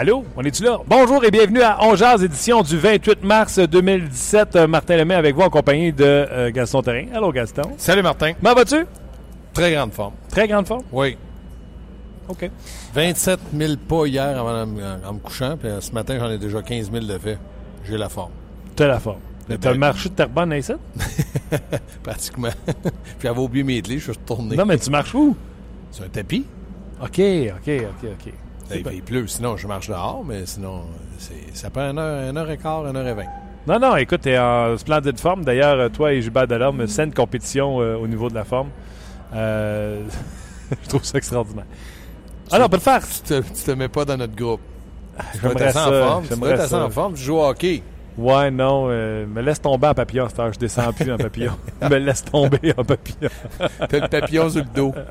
Allô, on est-tu là? Bonjour et bienvenue à Ongeaz, édition du 28 mars 2017. Euh, Martin Lemay avec vous en compagnie de euh, Gaston Terrain. Allô, Gaston. Salut Martin. Comment vas-tu? Très grande forme. Très grande forme? Oui. OK. 27 000 pas hier avant, en, en me couchant, puis euh, ce matin, j'en ai déjà 15 000 de fait. J'ai la forme. T'as la forme. T'as le marché de Terrebonne, ici? Pratiquement. puis j'avais oublié mes clés, je suis retourné. Non, mais tu marches où? C'est un tapis. OK, OK, OK, OK. Là, il, il pleut, sinon je marche dehors, mais sinon, ça prend une heure, une heure et quart, une heure et vingt. Non, non, écoute, t'es en splendide forme. D'ailleurs, toi et Gilbert Delorme, saine compétition euh, au niveau de la forme. Euh, je trouve ça extraordinaire. Ah non, on peut le faire. Tu te, tu te mets pas dans notre groupe. Tu dois J'aimerais assez en ça, forme. Tu ça. en forme. Tu joues au hockey. Ouais, non, euh, me laisse tomber en papillon à. Je descends plus en papillon. me laisse tomber en papillon. T'as le papillon sur le dos.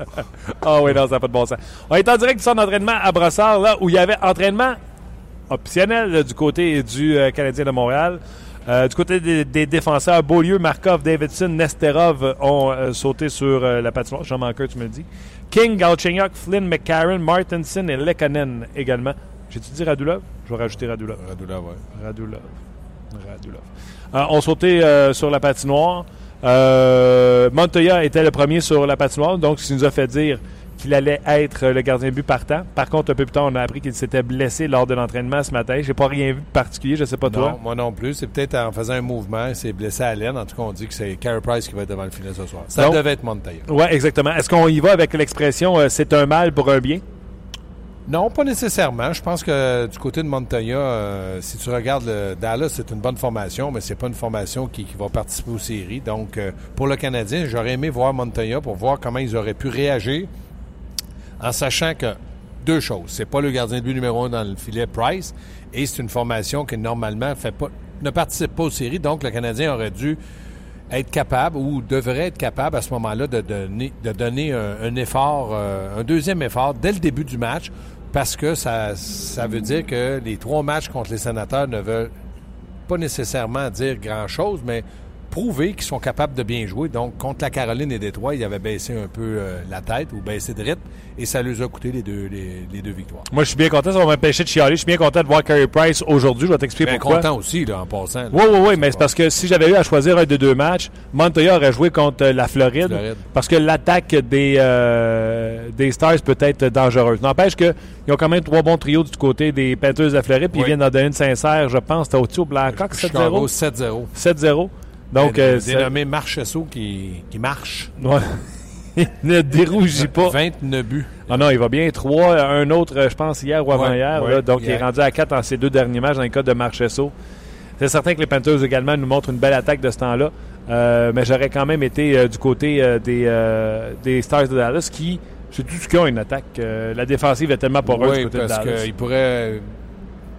Ah oui, non, ça n'a pas de bon sens. On est en direct du centre d'entraînement à Brossard, là, où il y avait entraînement optionnel là, du côté du euh, Canadien de Montréal. Euh, du côté des, des défenseurs, Beaulieu, Markov, Davidson, Nesterov ont euh, sauté sur la patinoire. Jean Manqueur, tu me le dis. King, Galchenyuk, Flynn, McCarron, Martinson et Lekanen également. J'ai-tu dit Radulov? Je vais rajouter Radulov. Radula, ouais. Radulov. Radulov. Euh, on sautait euh, sur la patinoire. Euh, Montoya était le premier sur la patinoire, donc ce qui nous a fait dire qu'il allait être le gardien de but partant. Par contre, un peu plus tard, on a appris qu'il s'était blessé lors de l'entraînement ce matin. J'ai pas rien vu de particulier, je sais pas toi. Non, moi non plus. C'est peut-être en faisant un mouvement. Il s'est blessé à l'aine. En tout cas, on dit que c'est Carey Price qui va être devant le filet ce soir. Ça Donc- devait être Montoya. Ouais, exactement. Est-ce qu'on y va avec l'expression euh, c'est un mal pour un bien? Non, pas nécessairement. Je pense que du côté de Montoya, euh, si tu regardes le Dallas, c'est une bonne formation, mais c'est pas une formation qui, va participer aux séries. Donc, euh, pour le Canadien, j'aurais aimé voir Montoya pour voir comment ils auraient pu réagir en sachant que deux choses. C'est pas le gardien de but numéro un dans le filet Price et c'est une formation qui normalement fait pas, ne participe pas aux séries. Donc, le Canadien aurait dû être capable ou devrait être capable à ce moment-là de donner, de donner un, un effort, euh, un deuxième effort dès le début du match parce que ça, ça veut dire que les trois matchs contre les sénateurs ne veulent pas nécessairement dire grand-chose, mais prouver qu'ils sont capables de bien jouer. Donc, contre la Caroline et Détroit, ils avaient baissé un peu euh, la tête ou baissé de rythme et ça leur a coûté les deux, les, les deux victoires. Moi, je suis bien content, ça va m'empêcher de chialer. Je suis bien content de voir Carey Price aujourd'hui. Je vais t'expliquer Bien pourquoi. content aussi, là, en passant. là. Oui, oui, oui, mais c'est parce que si j'avais eu à choisir un des deux matchs, Montoya aurait joué contre euh, la Floride, Floride. parce que l'attaque des, euh, des Stars peut être dangereuse. N'empêche qu'ils ont quand même trois bons trios du côté des Panthers de la Floride, puis ils viennent d'en donner une sincère, je pense. C'était au-dessus au Blackhawks, Chicago 7-0. 7-0. 7-0. Donc, euh, c'est- dénommé Marchesso qui, qui marche. ouais. ne dérougis pas. 29 buts. Ah non, il va bien. Trois, un autre, euh, je pense, hier ou avant-hier. Ouais, là. ouais, donc, il est rendu à 4 dans ses deux derniers matchs dans le cas de Marchesso. C'est certain que les Panthers également nous montrent une belle attaque de ce temps-là. Euh, mais j'aurais quand même été euh, du côté euh, des, des Stars de Dallas qui, c'est tout ce qu'ils ont une attaque. La défensive est tellement poreuse Oui, du côté de parce Dallas. qu'ils pourraient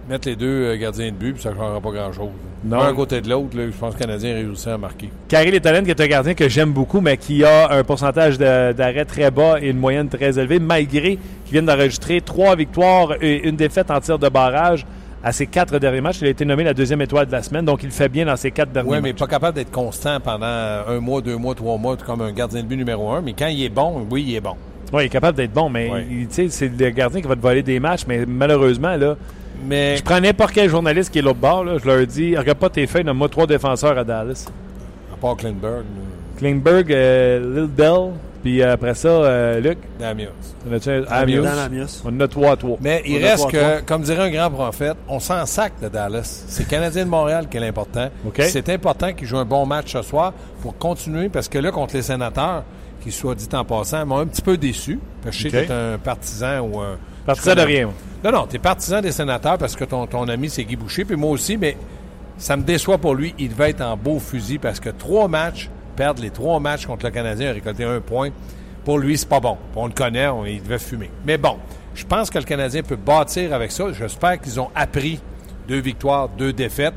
mettre les deux gardiens de but, puis ça ne changera pas grand-chose. Non. Un côté de l'autre, je pense que le Canadien réussit à marquer. Carrie Lettonen, qui est un gardien que j'aime beaucoup, mais qui a un pourcentage d'arrêt très bas et une moyenne très élevée, malgré qu'il vienne d'enregistrer trois victoires et une défaite en tir de barrage à ses quatre derniers matchs. Il a été nommé la deuxième étoile de la semaine, donc il fait bien dans ses quatre derniers Oui, mais matchs. pas capable d'être constant pendant un mois, deux mois, trois mois, comme un gardien de but numéro un. Mais quand il est bon, oui, il est bon. Oui, il est capable d'être bon, mais Ouais. c'est le gardien qui va te voler des matchs, mais malheureusement, là, Mais je prends n'importe quel journaliste qui est l'autre bord, là, je leur dis, regarde pas tes feuilles, donne-moi trois défenseurs à Dallas. à part Klingberg, Klingberg, euh, Lil Dell, puis euh, après ça, euh, Luc, Damios. on Amios. Amios? Amios. On en a trois à trois. Mais il On a reste que, comme dirait un grand prophète, on s'en sac de Dallas. C'est le Canadien de Montréal qui est l'important. C'est important qu'il joue un bon match ce soir pour continuer, parce que là, contre les sénateurs, qui soit dit en passant, m'ont un petit peu déçu. Parce que je sais que t'es un partisan ou un... Partisan de rien. Non, non, t'es partisan des sénateurs parce que ton, ami, c'est Guy Boucher, puis moi aussi, mais ça me déçoit pour lui. Il devait être en beau fusil parce que trois matchs, perdre les trois matchs contre le Canadien, récolter un point, pour lui, c'est pas bon. On le connaît, on, il devait fumer. Mais bon, je pense que le Canadien peut bâtir avec ça. J'espère qu'ils ont appris deux victoires, deux défaites.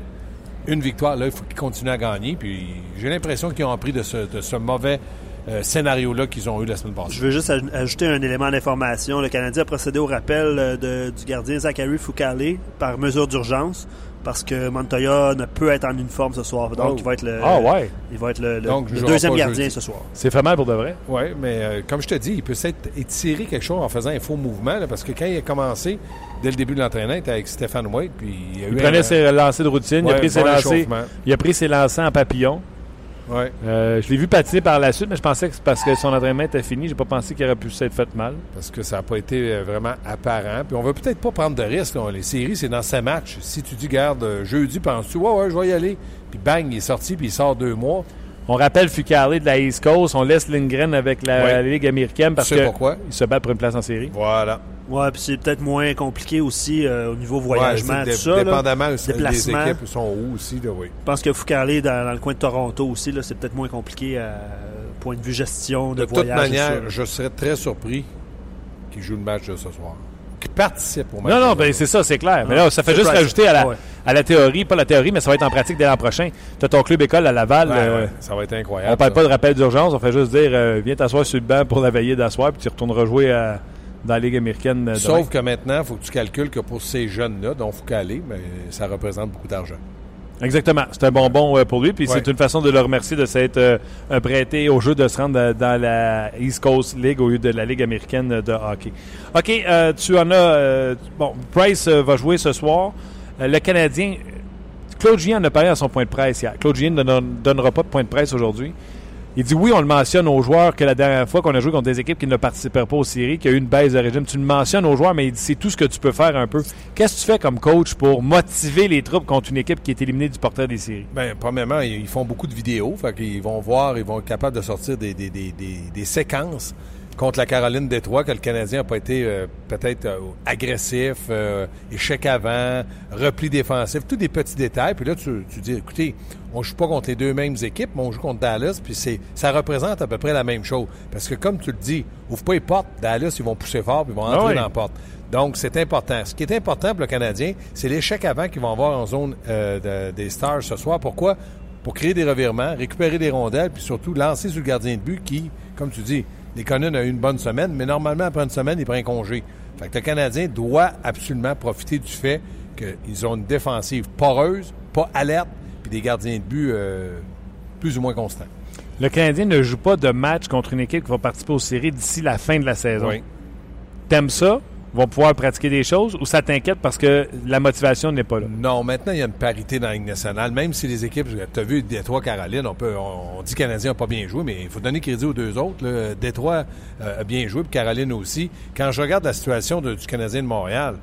Une victoire, là, il faut qu'ils continuent à gagner. Puis j'ai l'impression qu'ils ont appris de ce mauvais euh, scénario-là qu'ils ont eu la semaine passée. Je veux juste aj- ajouter un élément d'information. Le Canadien a procédé au rappel euh, de- du gardien Zachary Foucalé par mesure d'urgence parce que Montoya ne peut être en uniforme ce soir. Donc, Oh. il va être le, Ah ouais. il va être le, le- Donc, il le jouera deuxième gardien jeudi. ce soir. C'est mal pour de vrai? Oui, mais euh, comme je te dis, il peut s'être étiré quelque chose en faisant un faux mouvement, là, parce que quand il a commencé, dès le début de l'entraînement, il était avec Stéphane White, puis il a eu Il un- prenait ses lancers de routine, il a pris ses lancers. Il a pris ses lancers en papillon. Ouais. Euh, je l'ai vu patiner par la suite, mais je pensais que c'est parce que son entraînement était fini. J'ai pas pensé qu'il aurait pu s'être fait mal. parce que ça n'a pas été euh, vraiment apparent. Puis on va peut-être pas prendre de risques. Les séries, c'est dans ces matchs. Si tu dis, garde, euh, jeudi, penses-tu, ouais, ouais, je vais y aller. Puis bang, il est sorti, puis il sort deux mois. On rappelle Fucalé de la East Coast. On laisse Lindgren avec la, Ligue américaine parce Tu sais que pourquoi? il se bat pour une place en série. Voilà. Ouais, puis c'est peut-être moins compliqué aussi euh, au niveau Ouais, voyagement, c'est tout ça. là. dépendamment aussi des Déplacement. équipes sont où aussi, là, oui. Je pense que Foucalé dans, dans le coin de Toronto aussi, là, c'est peut-être moins compliqué à point de vue gestion de, De toute voyage. manière, je serais très surpris qu'il joue le match de ce soir. Qu'il participe au match. Non, non, ben ce c'est ça, c'est clair. Mais là, ça fait juste rajouter à la, Ouais. à la théorie, pas la théorie, mais ça va être en pratique dès l'an prochain. Tu as ton club école à Laval. Ouais, euh, ouais, ça va être incroyable. on parle ça. pas de rappel d'urgence, on fait juste dire euh, viens t'asseoir sur le banc pour la veillée d'asseoir, puis tu retourneras jouer à- dans la Ligue américaine. euh, Sauf que maintenant, il faut que tu calcules que pour ces jeunes-là, dont Foucault, mais ça représente beaucoup d'argent. Exactement. C'est un bonbon euh, pour lui, puis Ouais. c'est une façon de le remercier de s'être euh, prêté au jeu de se rendre dans la East Coast League au lieu de la Ligue américaine de hockey. OK, euh, tu en as. bon, Price va jouer ce soir. Le Canadien. Claude Julien en a parlé à son point de presse hier. Claude Julien ne don- donnera pas de point de presse aujourd'hui. Il dit oui, on le mentionne aux joueurs que la dernière fois qu'on a joué contre des équipes qui ne participaient pas aux séries, qu'il y a eu une baisse de régime. Tu le mentionnes aux joueurs, mais il dit c'est tout ce que tu peux faire un peu. Qu'est-ce que tu fais comme coach pour motiver les troupes contre une équipe qui est éliminée du portrait des séries? Bien, premièrement, ils font beaucoup de vidéos. Fait qu'ils vont voir, ils vont être capables de sortir des, des, des, des séquences contre la Caroline Détroit que le Canadien n'a pas été euh, peut-être euh, agressif, euh, échec avant, repli défensif, tous des petits détails. Puis là, tu, tu dis, écoutez, on joue pas contre les deux mêmes équipes, mais on joue contre Dallas, puis c'est, ça représente à peu près la même chose. Parce que comme tu le dis, ouvre pas les portes, Dallas, ils vont pousser fort, puis ils vont entrer Ah oui. dans la porte. Donc, c'est important. Ce qui est important pour le Canadien, c'est l'échec avant qu'ils vont avoir en zone euh, de- des Stars ce soir. Pourquoi? Pour créer des revirements, récupérer des rondelles, puis surtout lancer sur le gardien de but qui, comme tu dis, les Conan a eu une bonne semaine, mais normalement, après une semaine, il prend un congé. Fait que le Canadien doit absolument profiter du fait qu'ils ont une défensive poreuse, pas alerte, puis des gardiens de but euh, plus ou moins constants. Le Canadien ne joue pas de match contre une équipe qui va participer aux séries d'ici la fin de la saison. Oui. T'aimes ça? Vont pouvoir pratiquer des choses ou ça t'inquiète parce que la motivation n'est pas là? Non, maintenant, il y a une parité dans la nationale. Même si les équipes, tu as vu Détroit, Caroline, on, peut, on, dit Canadien n'a pas bien joué, mais il faut donner crédit aux deux autres. là. Détroit euh, a bien joué, puis Caroline aussi. Quand je regarde la situation du Canadien de Montréal,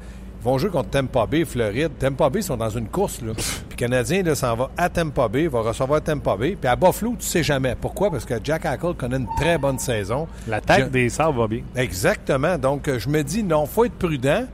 vont jouer contre Tampa Bay, Floride. Tampa Bay sont dans une course. Là. Puis le Canadien là, s'en va à Tampa Bay, va recevoir Tampa Bay. Puis à Buffalo, tu sais jamais. Pourquoi? Parce que Jack Hackle connaît une très bonne saison. L'attaque Je- des Sabres va bien. Exactement. Donc, je me dis, non, faut être prudent.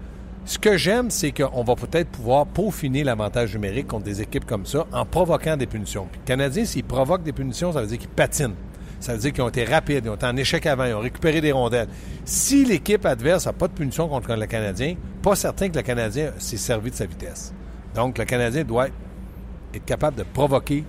Ce que j'aime, c'est qu'on va peut-être pouvoir peaufiner l'avantage numérique contre des équipes comme ça en provoquant des punitions. Puis, le Canadien, s'ils provoquent des punitions, ça veut dire qu'ils patinent. Ça veut dire qu'ils ont été rapides, ils ont été en échec avant, ils ont récupéré des rondelles. Si l'équipe adverse n'a pas de punition contre le Canadien, pas certain que le Canadien s'est servi de sa vitesse. Donc, le Canadien doit être capable de provoquer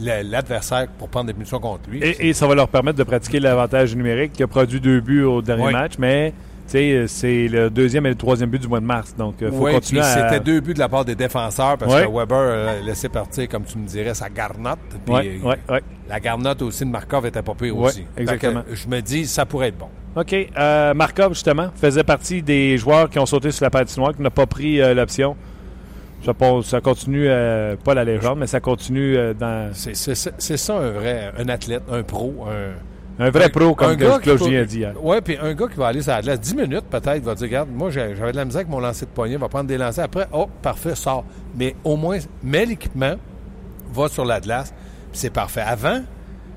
l'adversaire pour prendre des punitions contre lui. Et, et ça va leur permettre de pratiquer l'avantage numérique qui a produit deux buts au dernier Oui. match, mais c'est le deuxième et le troisième but du mois de mars. Donc, il faut Oui, continuer à... c'était deux buts de la part des défenseurs parce que Weber euh, laissait partir, comme tu me dirais, sa garnotte. Euh, ouais. La garnotte aussi de Markov était pas pire aussi. Exactement. que, je me dis, ça pourrait être bon. OK. Euh, Markov, justement, faisait partie des joueurs qui ont sauté sur la patinoire, qui n'a pas pris euh, l'option. Je pense, ça continue, euh, pas la légende, mais ça continue euh, dans C'est c'est ça c'est ça un vrai, un athlète, un pro, un, un vrai pro, comme que Claude Julien dit hier. Oui, puis un gars qui va aller sur la glace 10 minutes peut-être, va dire Regarde, moi j'avais de la misère avec mon lancer de poignet, va prendre des lancers. Après, oh, parfait, sort. Mais au moins, mets l'équipement, va sur la glace, c'est parfait. Avant,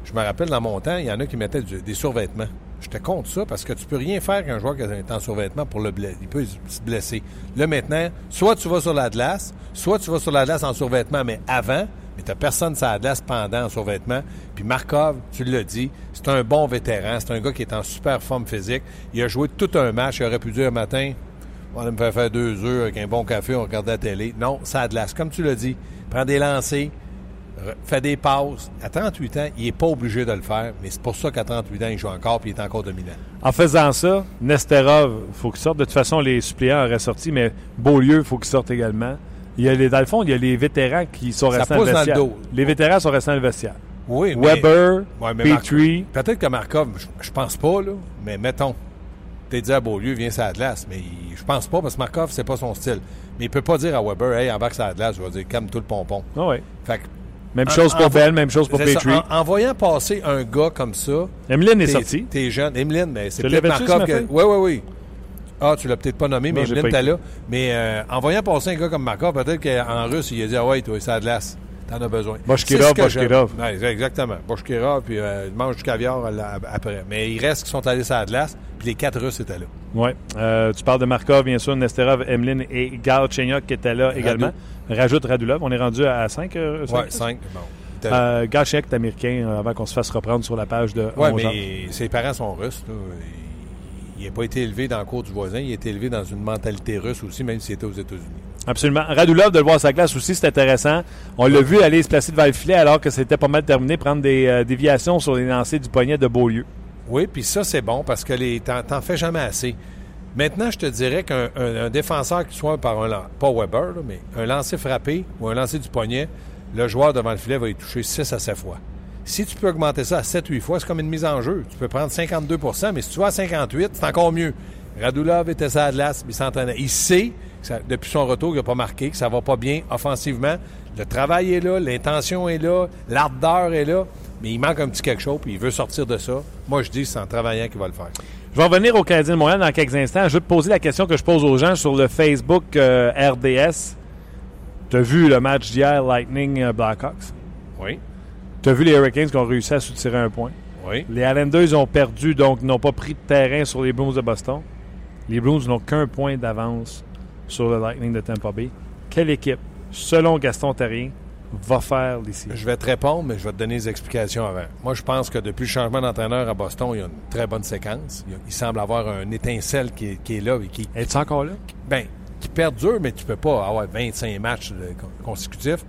je me rappelle dans mon temps, il y en a qui mettaient du- des survêtements. J'étais contre ça parce que tu peux rien faire qu'un joueur qui est en survêtement pour le blesser. Il peut se blesser. Là, maintenant, soit tu vas sur la glace, soit tu vas sur la glace en survêtement, mais avant, mais tu personne sur la pendant en survêtement. Puis Markov, tu l'as dit, c'est un bon vétéran. C'est un gars qui est en super forme physique. Il a joué tout un match. Il aurait pu dire un matin, on va me faire faire deux œufs avec un bon café, on regarde la télé. Non, ça glace. Comme tu l'as dit, prend des lancers, fait des pauses. À 38 ans, il n'est pas obligé de le faire, mais c'est pour ça qu'à 38 ans, il joue encore et il est encore dominant. En faisant ça, Nesterov, il faut qu'il sorte. De toute façon, les suppléants auraient sorti, mais Beaulieu, il faut qu'il sorte également. Il y a les, dans le fond, il y a les vétérans qui sont restés dans le vestiaire. Les vétérans sont restés dans le vestiaire. Oui, mais, Weber, Petrie. Peut-être que Markov, je, pense pas, là, mais mettons, t'es dit à Beaulieu, viens sur la glace, mais je pense pas parce que Markov, c'est pas son style. Mais il peut pas dire à Weber, hey, embarque sur la glace, je vais dire, calme tout le pompon. Ah oui. Fait même chose pour Bell, même chose pour Petrie. En, voyant passer un gars comme ça. Emeline est sorti. T'es jeune. Emeline, mais c'est peut-être Markov. Oui, oui, oui. Ah, tu l'as peut-être pas nommé, mais Emeline, t'es là. Mais euh, en voyant passer un gars comme Markov, peut-être qu'en russe, il a dit Ah ouais, toi, ça a de glace. T'en as besoin. Boshkirov, Boshkirov. Ouais, exactement. Boshkirov, puis euh, il mange du caviar après. Mais il reste qui sont allés la glace, puis les quatre Russes étaient là. Oui. Euh, tu parles de Markov, bien sûr, Nesterov, Emeline et Galchenyuk qui étaient là également. Rajoute Radulov. On est rendu à 5. Euh, oui, 5. Bon. Euh, est américain euh, avant qu'on se fasse reprendre sur la page de. Oui, mais ses parents sont russes. Il n'a pas été élevé dans le cours du voisin, il a été élevé dans une mentalité russe aussi, même s'il était aux États-Unis. Absolument. Radulov, de le voir sa classe aussi, c'est intéressant. On l'a vu aller se placer devant le filet alors que c'était pas mal terminé, prendre des euh, déviations sur les lancers du poignet de Beaulieu. Oui, puis ça, c'est bon parce que les t'en fais jamais assez. Maintenant, je te dirais qu'un défenseur qui soit par un pas Weber, mais un lancer frappé ou un lancer du poignet, le joueur devant le filet va y toucher 6 à 7 fois. Si tu peux augmenter ça à 7-8 fois, c'est comme une mise en jeu. Tu peux prendre 52% mais si tu vas à 58 c'est encore mieux. Radulov était ça à glace, il sait, depuis son retour, il n'a pas marqué, que ça va pas bien offensivement. Le travail est là, l'intention est là, l'ardeur est là, mais il manque un petit quelque chose, puis il veut sortir de ça. Moi, je dis c'est en travaillant qu'il va le faire. Je vais revenir au Canadien de Montréal dans quelques instants. Je vais te poser la question que je pose aux gens sur le Facebook euh, RDS. Tu as vu le match d'hier, Lightning euh, Blackhawks? Oui. Tu as vu les Hurricanes qui ont réussi à soutirer un point? Oui. Les Islanders ont perdu, donc n'ont pas pris de terrain sur les Blues de Boston. Les Blues n'ont qu'un point d'avance sur le Lightning de Tampa Bay. Quelle équipe, selon Gaston Terrien, va faire les Je vais te répondre, mais je vais te donner des explications avant. Moi, je pense que depuis le changement d'entraîneur à Boston, il y a une très bonne séquence. Il, semble avoir un étincelle qui est, qui est là. Et qui, Es-tu encore là? Bien, qui perdure, mais tu peux pas avoir 25 matchs consécutifs.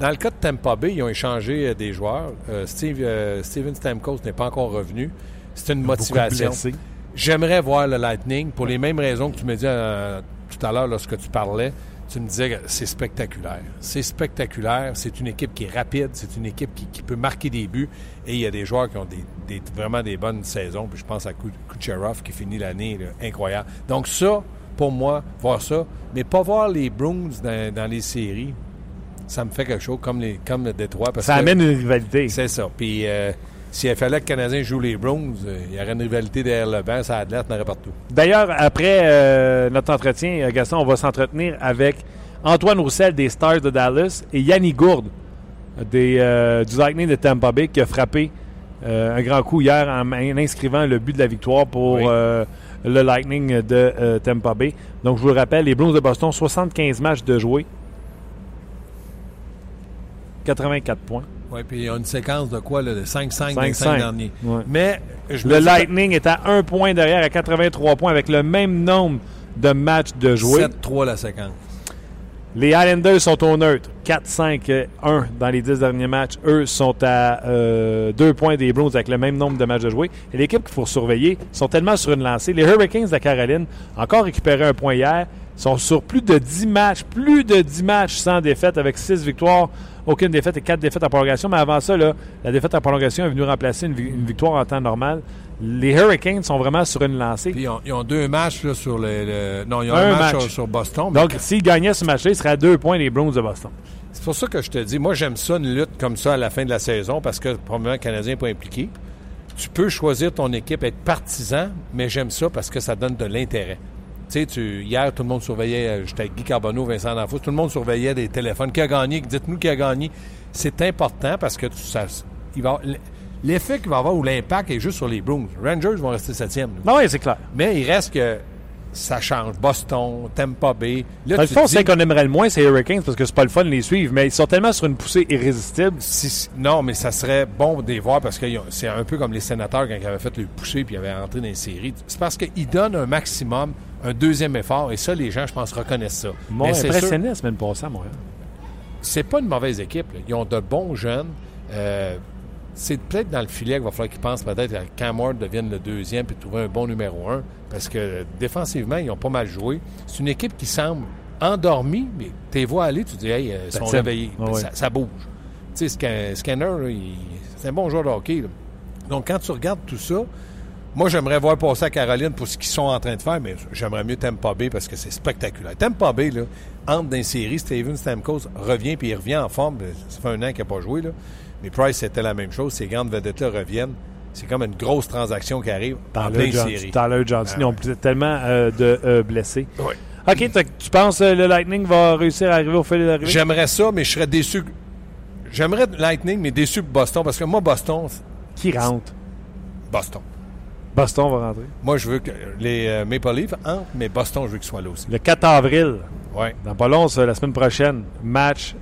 Dans le cas de Tampa Bay, ils ont échangé euh, des joueurs. Euh, Steve, euh, Steven Stamkos n'est pas encore revenu. C'est une motivation. J'aimerais voir le Lightning pour les mêmes raisons que tu me disais tout à l'heure lorsque tu parlais. Tu me disais que c'est spectaculaire. C'est spectaculaire. C'est une équipe qui est rapide. C'est une équipe qui, peut marquer des buts. Et il y a des joueurs qui ont des, vraiment des bonnes saisons. Puis je pense à Kucherov qui finit l'année incroyable. Donc ça, pour moi, voir ça. Mais pas voir les Bruins dans, les séries, ça me fait quelque chose, comme, les, comme le Détroit. ça amène une rivalité. C'est ça. Puis euh, s'il fallait que le Canadien joue les Bruins, euh, il y aurait une rivalité derrière le banc, ça athlète, n'aurait partout. D'ailleurs, après euh, notre entretien, Gaston, on va s'entretenir avec Antoine Roussel des Stars de Dallas et Yannick Gourde des, du Lightning de Tampa Bay qui a frappé un grand coup hier en, inscrivant le but de la victoire pour le Lightning de euh, Tampa Bay. Donc, je vous le rappelle, les Blues de Boston, 75 matchs de jouer. 84 points. Oui, puis il y a une séquence de quoi, là, de 5-5 dans les 5 derniers. Mais le Lightning est à un point derrière à 83 points avec le même nombre de matchs de jouer. 7-3 la séquence. Les Islanders sont au neutre. 4-5-1 dans les 10 derniers matchs. Eux sont à 2 euh, points des Bruins avec le même nombre de matchs de jouer. Et l'équipe qu'il faut surveiller sont tellement sur une lancée. Les Hurricanes de Caroline, encore récupéré un point hier, sont sur plus de 10 matchs, plus de 10 matchs sans défaite avec 6 victoires, aucune défaite et 4 défaites en prolongation. Mais avant ça, la défaite en prolongation est venue remplacer une, victoire en temps normal. Les Hurricanes sont vraiment sur une lancée. Puis ils, ont, deux matchs sur le, Non, ils ont un, match, Sur, Boston. Donc, s'ils gagnaient ce match-là, ils seraient à deux points les Browns de Boston. C'est pour ça que je te dis, moi, j'aime ça, une lutte comme ça à la fin de la saison, parce que probablement le Canadien n'est pas impliqué. Tu peux choisir ton équipe, être partisan, mais j'aime ça parce que ça donne de l'intérêt. Tu sais, hier, tout le monde surveillait, euh, j'étais avec Guy Carbonneau, Vincent D'Anfos, tout le monde surveillait des téléphones. Qui a gagné? Dites-nous qui a gagné. C'est important parce que ça, il va, l'effet qu'il va avoir ou l'impact est juste sur les Bruins. Rangers vont rester septième. Non, oui, c'est clair. Mais il reste que ça change. Boston, Tampa Bay. Là, Dans le fond, c'est qu'on aimerait le moins, c'est Hurricanes parce que c'est pas le fun de les suivre, mais ils sont tellement sur une poussée irrésistible. Si- non, mais ça serait bon de les voir parce que c'est un peu comme les sénateurs quand ils avaient fait le pousser puis ils avaient rentré dans les séries. C'est parce qu'ils donnent un maximum, un deuxième effort, et ça, les gens, je pense, reconnaissent ça. Sûr- impressionné la semaine passée à Montréal. c'est pas une mauvaise équipe. là. Ils ont de bons jeunes. Euh, c'est peut-être dans le filet qu'il va falloir qu'ils pensent peut-être à Cam Ward devienne le deuxième puis trouver un bon numéro un. Parce que défensivement, ils ont pas mal joué. C'est une équipe qui semble endormie, mais tu les vois aller, tu dis, hey, euh, ils sont réveillés. Ça, ça bouge. Tu sais, Scan- Scanner, c'est un bon joueur de hockey. là. Donc, quand tu regardes tout ça, moi, j'aimerais voir passer à Caroline pour ce qu'ils sont en train de faire, mais j'aimerais mieux Tampa Bay parce que c'est spectaculaire. Tampa Bay, là, entre dans les séries, Steven Stamkos revient puis il revient en forme. Ça fait un an qu'il n'a pas joué. Là. Mais Price, c'était la même chose. Ces grandes vedettes-là reviennent. C'est comme une grosse transaction qui arrive en plein Tyler John- série. Tyler Johnson, Ah ils ont tellement euh, de euh, blessés. Oui. OK, tu penses que le Lightning va réussir à arriver au fil de l'arrivée? J'aimerais ça, mais je serais déçu. J'aimerais Lightning, mais déçu pour Boston parce que moi, Boston, Qui rentre? Boston. Boston va rentrer. Moi, je veux que les euh, Maple Leafs entrent, mais Boston, je veux qu'ils soient là aussi. Le 4 avril, Ouais. dans pas long, la semaine prochaine, match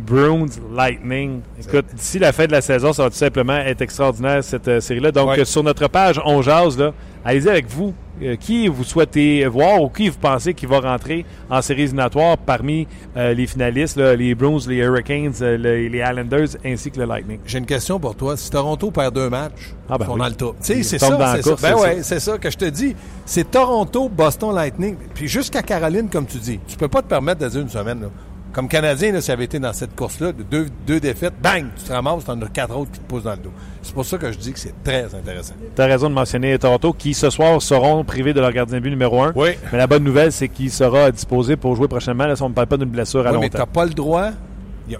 Bruins Lightning. Écoute, d'ici la fin de la saison, ça va tout simplement être extraordinaire cette euh, série-là. Donc, Ouais. euh, sur notre page On Jase, là, allez-y avec vous. Euh, qui vous souhaitez voir ou qui vous pensez qui va rentrer en séries éliminatoires parmi euh, les finalistes, là, les Bruins, les Hurricanes, euh, les, les Islanders ainsi que le Lightning? J'ai une question pour toi. Si Toronto perd deux matchs, Ah, ben oui. dans le top. C'est ça. la c'est ça. Ben ouais, ça. c'est ça que je te dis. C'est Toronto, Boston, Lightning. Puis jusqu'à Caroline, comme tu dis. Tu peux pas te permettre de dire une semaine. Là. Comme Canadien, là, si avait été dans cette course-là, de deux, deux défaites, bang, tu te ramasses, t'en as quatre autres qui te poussent dans le dos. C'est pour ça que je dis que c'est très intéressant. Tu as raison de mentionner Toronto, qui ce soir seront privés de leur gardien de but numéro un. Oui. Mais la bonne nouvelle, c'est qu'il sera disposé pour jouer prochainement. Là, si on ne parle pas d'une blessure à Oui, long mais t'as pas le droit.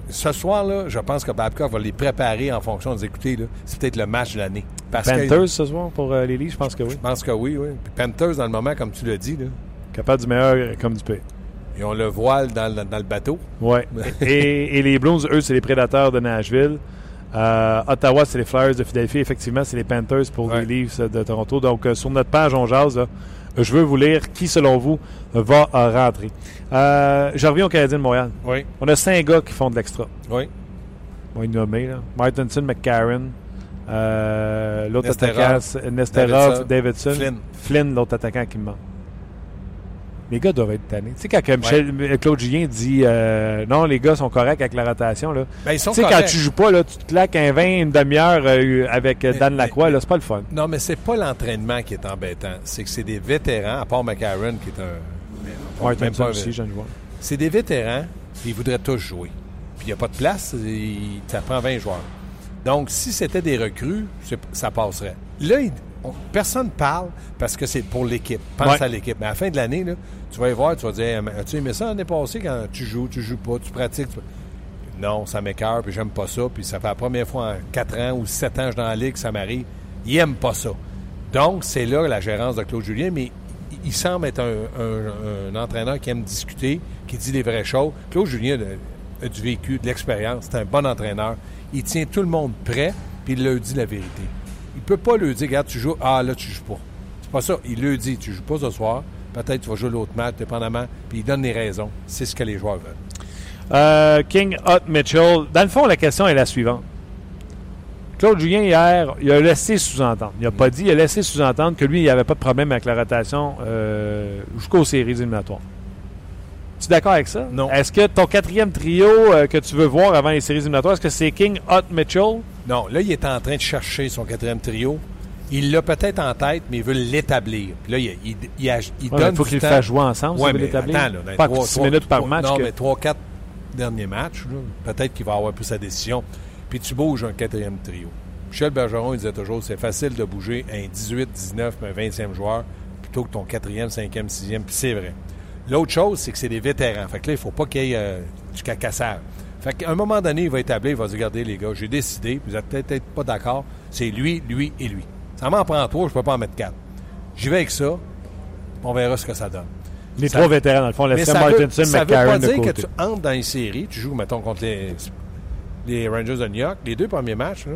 Ce soir-là, je pense que Babcock va les préparer en fonction des écouter. là. C'est peut-être le match de l'année. Que Panthers ce soir pour euh, les Leafs, je pense que oui. je pense que oui, oui. Puis Panthers, dans le moment, comme tu l'as dit, là, Capable du meilleur comme du pire. Ils ont le voile dans, le- dans le bateau. Ouais. et, et les Blues, eux, c'est les Prédateurs de Nashville. Euh, Ottawa, c'est les Flyers de Philadelphie. Effectivement, c'est les Panthers pour Ouais. les Leafs de Toronto. Donc, euh, sur notre page, on jase. là, je veux vous lire qui, selon vous, va euh, rentrer. Euh, je reviens au Canadien de Montréal. Oui. On a cinq gars qui font de l'extra. Oui. On va y nommer. Là. Martinson, McCarron, l'autre attaquant, Nesterov, Davidson, Davidson, Flynn. Flynn, l'autre attaquant qui me manque. Les gars doivent être tannés. Tu sais, quand Michel, euh, Claude Julien dit euh, non, les gars sont corrects avec la rotation, là. Ben, Tu sais, quand tu joues pas, là, tu te claques un 20, une demi-heure euh, avec Mais- Dan mais- Lacroix, là, c'est pas le fun. Non, mais c'est pas l'entraînement qui est embêtant. C'est que c'est des vétérans, à part McCarron, qui est un. même Martinson pas- aussi, je ne vois. C'est des vétérans, puis ils voudraient tous jouer. Puis il n'y a pas de place, il- ça prend 20 joueurs. Donc, si c'était des recrues, ça passerait. Là, il- on- personne ne parle parce que c'est pour l'équipe. Pense Ouais. à l'équipe. Mais à la fin de l'année, là, tu vas y voir, tu vas dire As-tu aimé ça l'année passée quand tu joues, tu joues pas, tu pratiques tu- Non, ça m'écœure, puis j'aime pas ça. Puis ça fait la première fois en 4 ans ou 7 ans que je suis dans la ligue, ça m'arrive. Il aime pas ça. Donc, c'est là la gérance de Claude Julien, mais il- semble être un, entraîneur qui aime discuter, qui dit les vraies choses. Claude Julien a, a du vécu, de l'expérience, c'est un bon entraîneur. Il tient tout le monde prêt, puis il leur dit la vérité. Il peut pas leur dire, regarde, tu joues, ah là, tu joues pas. C'est pas ça. Il leur dit, tu joues pas ce soir, peut-être tu vas jouer l'autre match, dépendamment, puis il donne les raisons. C'est ce que les joueurs veulent. Euh, King Hot Mitchell. Dans le fond, la question est la suivante. Claude Julien, hier, il a laissé sous-entendre. Il n'a pas dit, il a laissé sous-entendre que lui, il n'y avait pas de problème avec la rotation euh, jusqu'aux séries éliminatoires. Tu es d'accord avec ça? Non. Est-ce que ton quatrième trio euh, que tu veux voir avant les séries éliminatoires, est-ce que c'est King, Hot, Mitchell? Non, là, il est en train de chercher son quatrième trio. Il l'a peut-être en tête, mais il veut l'établir. Puis là, il, il, il, il Ouais, donne il faut qu'il le fasse jouer ensemble, Ouais, si l'établir. les Pas trois- 6 trois- minutes par match. Non, que- mais 3-4 derniers matchs, peut-être qu'il va avoir plus sa décision. Puis tu bouges un quatrième trio. Michel Bergeron, il disait toujours, c'est facile de bouger un 18, 19, mais un 20e joueur plutôt que ton quatrième, cinquième, sixième. Puis c'est vrai. L'autre chose, c'est que c'est des vétérans. Fait que là, il faut pas qu'il y ait euh, du cacassage. Fait qu'à un moment donné, il va établir, il va dire, regardez les gars, j'ai décidé, vous êtes peut-être pas d'accord, c'est lui, lui et lui. Ça m'en prend trois, je peux pas en mettre quatre. J'y vais avec ça, on verra ce que ça donne. Les Ça- trois vétérans, dans le fond, laissez ça veut, Martinson, ça veut pas dire que tu entres dans les séries, tu joues, mettons, contre les, les Rangers de New York, les deux premiers matchs, là,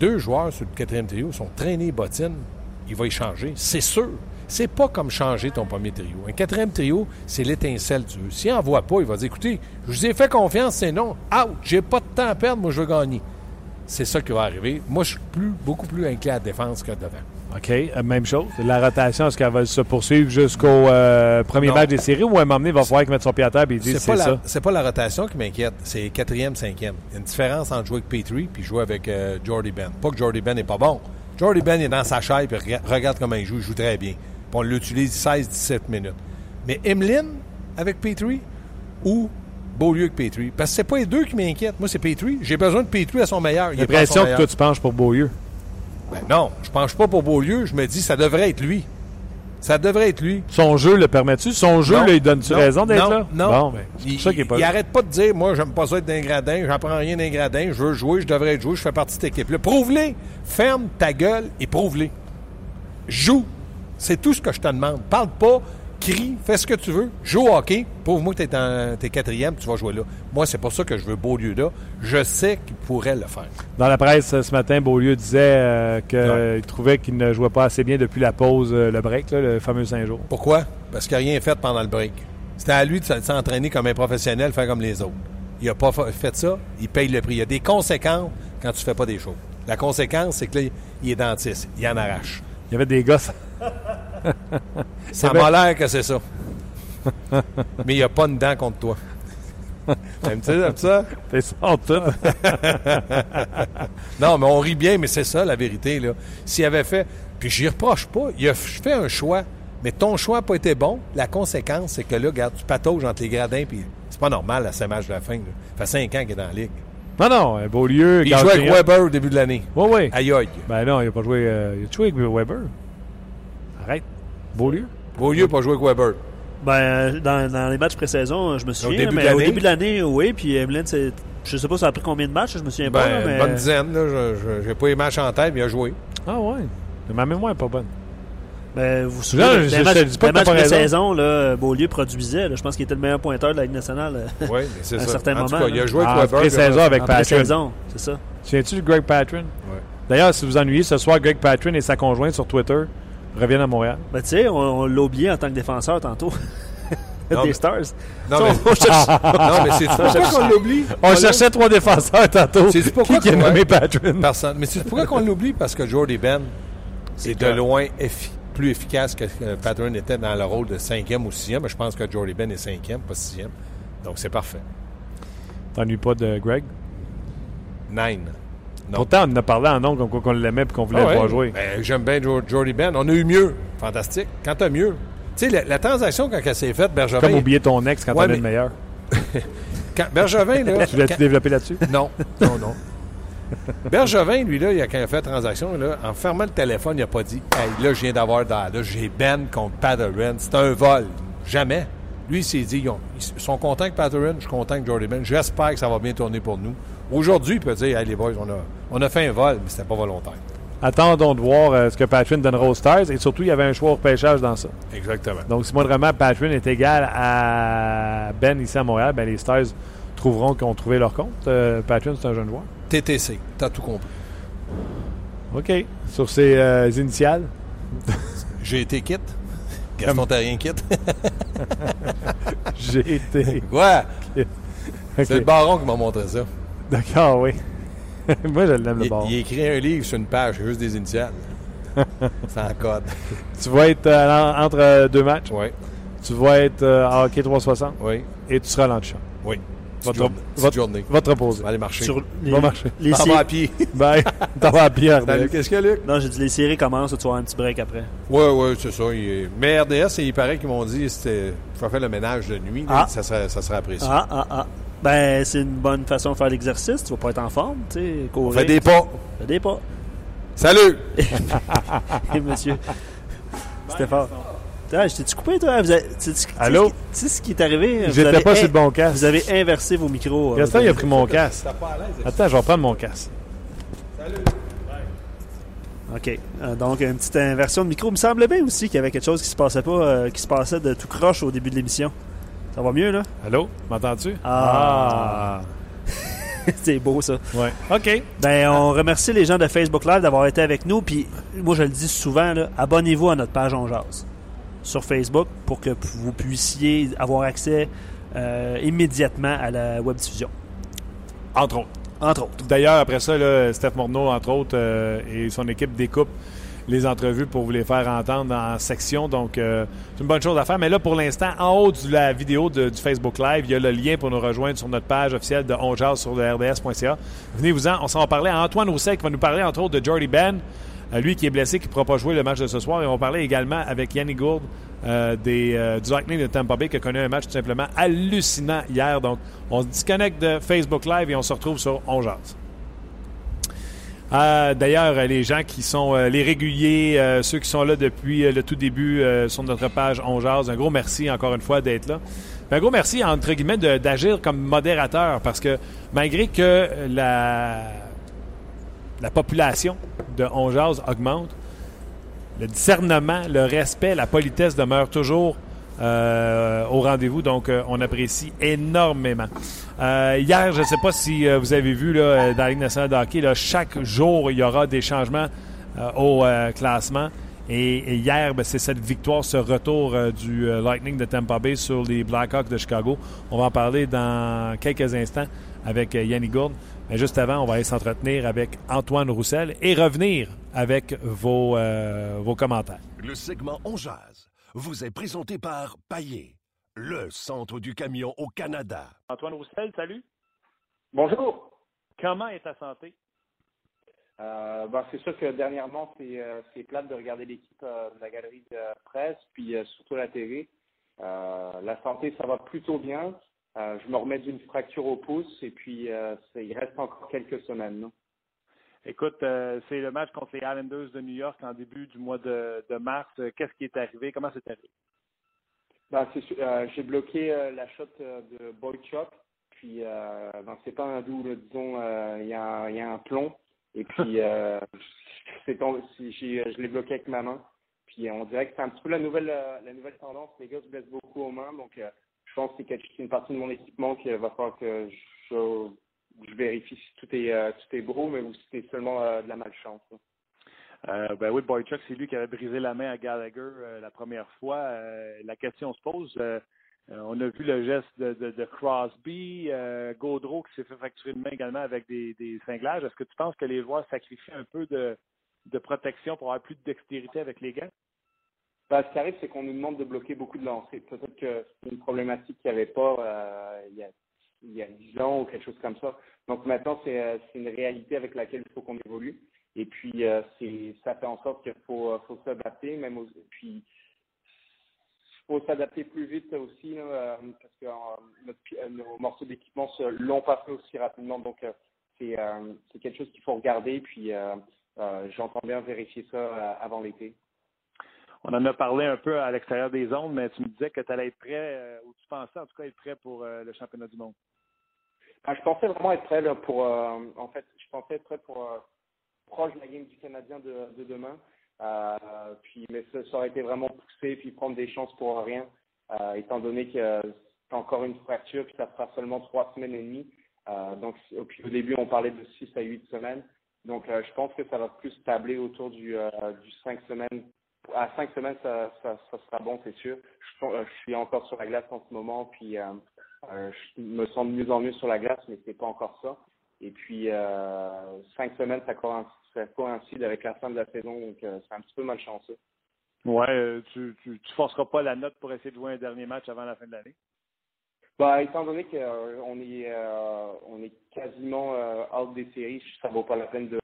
deux joueurs sur le quatrième trio sont traînés bottines, il va y changer. C'est sûr. C'est pas comme changer ton premier trio. Un quatrième trio, c'est l'étincelle du jeu. S'il n'en voit pas, il va dire écoutez, je vous ai fait confiance, c'est non. Out, j'ai pas de temps à perdre, moi je veux gagner. C'est ça qui va arriver. Moi, je suis plus, beaucoup plus inclin à la défense que devant. OK, euh, même chose. La rotation, est-ce qu'elle va se poursuivre jusqu'au euh, premier Non. match des séries ou à un moment donné, il va falloir qu'il mette son pied à terre et il dise C'est ça? c'est pas la rotation qui m'inquiète, c'est quatrième, cinquième. Il y a une différence entre jouer avec Petrie puis jouer avec euh, Jordy Ben. Pas que Jordy Ben n'est pas bon. Jordy Ben est dans sa chaise puis rega- regarde comment il joue, il joue très bien. Puis on l'utilise 16-17 minutes. Mais Emeline avec Petrie ou Beaulieu avec Petrie? Parce que c'est pas les deux qui m'inquiètent. Moi, c'est Petrie. J'ai besoin de Petrie à son meilleur. Il J'ai l'impression que toi, tu penches pour Beaulieu. Ben non, je penche pas pour Beaulieu. Je me dis, ça devrait être lui. Ça devrait être lui. Son jeu le permet-tu? Son jeu, Non, là, il donne-tu non, raison d'être non, là? Non, Bon, ben, c'est il, pour ça qu'il est pas il de dire, moi, j'aime pas ça être d'un gradin, j'apprends rien d'un gradin, je veux jouer, je devrais être joué, je fais partie de cette équipe-là. Prouve-les! Ferme ta gueule et prouve-les. Joue. C'est tout ce que je te demande. Parle pas, crie, fais ce que tu veux, joue au hockey. Prouve-moi que t'es, en, t'es quatrième, tu vas jouer là. Moi, c'est pour ça que je veux Beaulieu là. Je sais qu'il pourrait le faire. Dans la presse euh, ce matin, Beaulieu disait euh, qu'il trouvait qu'il ne jouait pas assez bien depuis la pause, euh, le break, là, le fameux cinq jours. Pourquoi? Parce qu'il n'a rien fait pendant le break. C'était à lui de s'entraîner comme un professionnel, faire comme les autres. Il n'a pas fa- fait ça, il paye le prix. Il y a des conséquences quand tu ne fais pas des choses. La conséquence, c'est que là, il est dentiste. Il en arrache. Il y avait des gosses. Ça m'a l'air que c'est ça. Mais il n'y a pas une dent contre toi. Aimes-tu aimes-tu ça? C'est ça, tout. Non, mais on rit bien, mais c'est ça la vérité. là. S'il avait fait, puis j'y reproche pas, il a fait un choix, mais ton choix n'a pas été bon. La conséquence, c'est que là, regarde, tu patauges entre les gradins, puis c'est pas normal à ce match de la fin. là. Ça fait cinq ans qu'il est dans la ligue. Non, non, euh, Beaulieu. Puis il jouait avec Weber au début de l'année. Oui, oui. Aïe aïe. Ben non, il n'a pas joué. euh, il a joué avec Weber? Arrête. Beaulieu? Beaulieu pas joué avec Weber. Ben, euh, dans, dans les matchs pré-saison, je me souviens. début de mais l'année? au début de l'année, oui. Puis c'est. Je sais pas ça a pris combien de matchs, je me souviens pas. là, Ben, mais... une bonne dizaine. Là, je, je- j'ai pas les matchs en tête, mais il a joué. Ah, ouais. Mais ma mémoire n'est pas bonne. Ben, vous vous souvenez, je- des je- dis pas pré-saison, là, Beaulieu produisait. là. je pense qu'il était le meilleur pointeur de la Ligue nationale. euh, Oui, mais c'est À un ça. certain en tout moment, cas, il a joué Ah, avec Weber. pré-saison puis- avec en Patrick. pré-saison, c'est ça. Souviens-tu de Greg Patrin? Ouais. D'ailleurs, si vous ennuyez, ce soir, Greg Patrin et sa conjointe sur Twitter reviennent à Montréal. Ben, tu sais, on, on l'a oublié en tant que défenseur tantôt. Non, des mais- Stars. Non, mais, on cherche- non, mais c'est pourquoi qu'on l'oublie? On cherchait trois défenseurs tantôt. C'est-tu pourquoi qui, qui nommé. Patrin? Personne. Mais c'est pourquoi qu'on l'oublie? Parce que Jordy Ben, c'est de loin effi- plus efficace que Patron était dans le rôle de cinquième ou sixième. Mais je pense que Jordy Ben est cinquième, pas sixième. Donc c'est parfait. T'ennuies pas de Greg? Nine. Non. Pourtant, on en a parlé en nom comme quoi qu'on l'aimait et qu'on voulait Ah le voir jouer. Ben, J'aime bien Jo- Jordy Ben. On a eu mieux. Fantastique. Quand t'as mieux. Tu sais, la, la transaction, quand elle s'est faite, Bergevin. Comme oublier ton ex quand Ouais, t'en mais- le meilleur. quand- Bergevin, là. Tu quand- développé là-dessus? Non, non, non. Bergevin, lui, là, il a, quand il a fait la transaction, là, en fermant le téléphone, il n'a pas dit Hey, là, je viens d'avoir là, j'ai Ben contre Patterson. C'est un vol. Jamais. Lui, il s'est dit ils, ont- ils sont contents avec Patterson, je suis content avec Jordy Ben. J'espère que ça va bien tourner pour nous. Aujourd'hui, il peut dire Hey, les boys, on a, on a fait un vol, mais c'était pas volontaire. Attendons de voir euh, ce que Patrin donnera aux Stars. Et surtout, il y avait un choix au pêchage dans ça. Exactement. Donc, si moindrement Patrin est égal à Ben ici à Montréal, ben les Stars trouveront qu'ils ont trouvé leur compte. Euh, Patrin, c'est un jeune joueur. TTC, t'as tout compris. OK. Sur ses euh, initiales. J'ai été quitte. Gaston, t'as rien quitte. J'ai été. Quoi? C'est le baron qui m'a montré ça. D'accord, oui. Moi, je l'aime le Il, bord. il écrit un livre sur une page, c'est juste des initiales. C'est en code. Tu vas être euh, en- entre euh, deux matchs? Oui, Tu vas être euh, à hockey 360 oui, et tu seras à l'antichamp. oui. Votre- Petite journée. votre- Petite journée. Va te reposer. On va aller marcher. Sur les, Va marcher. les T'en vas à pied. Bye. T'en vas à Pierre. Salut, qu'est-ce qu'il y a, Luc? Non, j'ai dit les séries commencent, tu vas avoir un petit break après. Oui, oui, c'est ça. il est- Mais RDS, il paraît qu'ils m'ont dit c'était faut faire le ménage de nuit. là, Ah. Ça, serait, ça serait apprécié. Ah, ah, ah. Ben, c'est une bonne façon de faire l'exercice. Tu vas pas être en forme, tu sais. Courir. fait des pas. Fais des pas. Salut! Hey, monsieur. C'était fort. Ah, je t'ai-tu coupé, toi? Vous avez- tu tu Allô? ce qui- Tu sais ce qui est arrivé? J'étais pas in- sur le bon casque. Vous avez inversé vos micros. euh, Gaston, il a pris mon casque. Attends, je vais reprendre mon casque. OK. Euh, donc, une petite inversion de micro. Il me semblait bien aussi qu'il y avait quelque chose qui se passait pas, euh, qui se passait de tout croche au début de l'émission. Ça va mieux, là? Allô? M'entends-tu? Ah. c'est beau, ça. Ouais. OK. Ben, on remercie les gens de Facebook Live d'avoir été avec nous. Puis, moi, je le dis souvent, abonnez-vous à notre page On Jase sur Facebook pour que vous puissiez avoir accès euh, immédiatement à la web diffusion. Entre autres. Entre autres. D'ailleurs, après ça, là, Steph Morneau, entre autres, euh, et son équipe découpe les entrevues pour vous les faire entendre en section. Donc, euh, c'est une bonne chose à faire. Mais là, pour l'instant, en haut de la vidéo de- du Facebook Live, il y a le lien pour nous rejoindre sur notre page officielle de Onjaz sur le rds.ca. Venez-vous-en. On s'en va parler à Antoine Rousset qui va nous parler, entre autres, de Jordy Ben. Euh, lui qui est blessé, qui ne pourra pas jouer le match de ce soir. Et on va parler également avec Yannick Gourde euh, des, du Lightning de Tampa Bay qui a connu un match tout simplement hallucinant hier. Donc, on se disconnecte de Facebook Live et on se retrouve sur Onjaz. Euh, D'ailleurs, les gens qui sont euh, les réguliers, euh, ceux qui sont là depuis euh, le tout début sur notre page On un gros merci encore une fois d'être là. Un gros merci, entre guillemets, d'agir comme modérateur parce que malgré que la, la population de On augmente, le discernement, le respect, la politesse demeurent toujours au rendez-vous. Donc, euh, on apprécie énormément. Euh, hier, je ne sais pas si euh, vous avez vu là, euh, dans la Ligue nationale de hockey, là, chaque jour, il y aura des changements euh, au euh, classement. Et, hier, ben, c'est cette victoire, ce retour euh, du euh, Lightning de Tampa Bay sur les Blackhawks de Chicago. On va en parler dans quelques instants avec euh, Yannick Gourde. Mais juste avant, on va aller s'entretenir avec Antoine Roussel et revenir avec vos, euh, vos commentaires. Le segment On Jazz vous est présenté par Paillé, le centre du camion au Canada. Antoine Roussel, salut. Bonjour. Comment est ta santé? Euh, ben, c'est sûr que dernièrement, c'est euh, c'est plate de regarder l'équipe euh, de la galerie de presse, puis euh, surtout la télé. Euh, la santé, ça va plutôt bien. Euh, je me remets d'une fracture au pouce et puis euh, c'est- il reste encore quelques semaines. non? Écoute, euh, c'est le match contre les Islanders de New York en début du mois de, de mars. Euh, Qu'est-ce qui est arrivé? Comment c'est arrivé? Ben, euh, j'ai bloqué euh, la shot de Boychuk, puis euh, ben, c'est pas un doux, là, disons, il y, a un- il y a un plomb, et puis tombé- je l'ai bloqué avec ma main. Puis on dirait que c'est un petit peu la nouvelle la nouvelle tendance. Les gars se blessent beaucoup aux mains, donc je pense que c'est une partie de mon équipement qu'il va falloir que je, je vérifie si tout est euh, tout est beau, mais ou si c'est seulement euh, de la malchance. là. Euh, ben oui, Boychuk, c'est lui qui avait brisé la main à Gallagher euh, la première fois. La question se pose. on a vu le geste de, de, de Crosby, Gaudreau qui s'est fait fracturer une main également avec des, des cinglages. Est-ce que tu penses que les joueurs sacrifient un peu de, de protection pour avoir plus de dextérité avec les gants? Ben, ce qui arrive, c'est qu'on nous demande de bloquer beaucoup de lancers. Peut-être que c'est une problématique qu'il n'y avait pas euh, il, y a, il y a 10 ans ou quelque chose comme ça. Donc maintenant, c'est euh, c'est une réalité avec laquelle il faut qu'on évolue. Et puis, euh, ça fait en sorte qu'il faut, euh, s'adapter, même faut s'adapter plus vite aussi, parce que nos morceaux d'équipement se l'ont pas fait aussi rapidement. Donc, c'est quelque chose qu'il faut regarder. Puis, j'entends bien vérifier ça avant l'été. On en a parlé un peu à l'extérieur des zones, mais tu me disais que tu allais être prêt, ou tu pensais en tout cas être prêt pour le championnat du monde. Ah, je pensais vraiment être prêt pour. euh, en fait, je pensais être prêt pour euh, proche de la game du Canadien de, de demain. Euh, puis, mais ça, aurait été vraiment poussé puis prendre des chances pour rien, étant donné que c'est encore une fracture puis ça fera seulement trois semaines et demie. Donc, puis au début, on parlait de six à huit semaines. Donc, je pense que ça va plus tabler autour du, cinq semaines. À cinq semaines, ça, ça, sera bon, c'est sûr. Je, je suis encore sur la glace en ce moment, puis je me sens de mieux en mieux sur la glace, mais c'est pas encore ça. Et puis, euh, cinq semaines, ça coïncide, avec la fin de la saison, donc euh, c'est un petit peu malchanceux. Ouais, euh, tu, tu, tu forceras pas la note pour essayer de jouer un dernier match avant la fin de l'année? Bah, étant donné qu'on est, euh, on est quasiment euh, out des séries, ça vaut pas la peine de,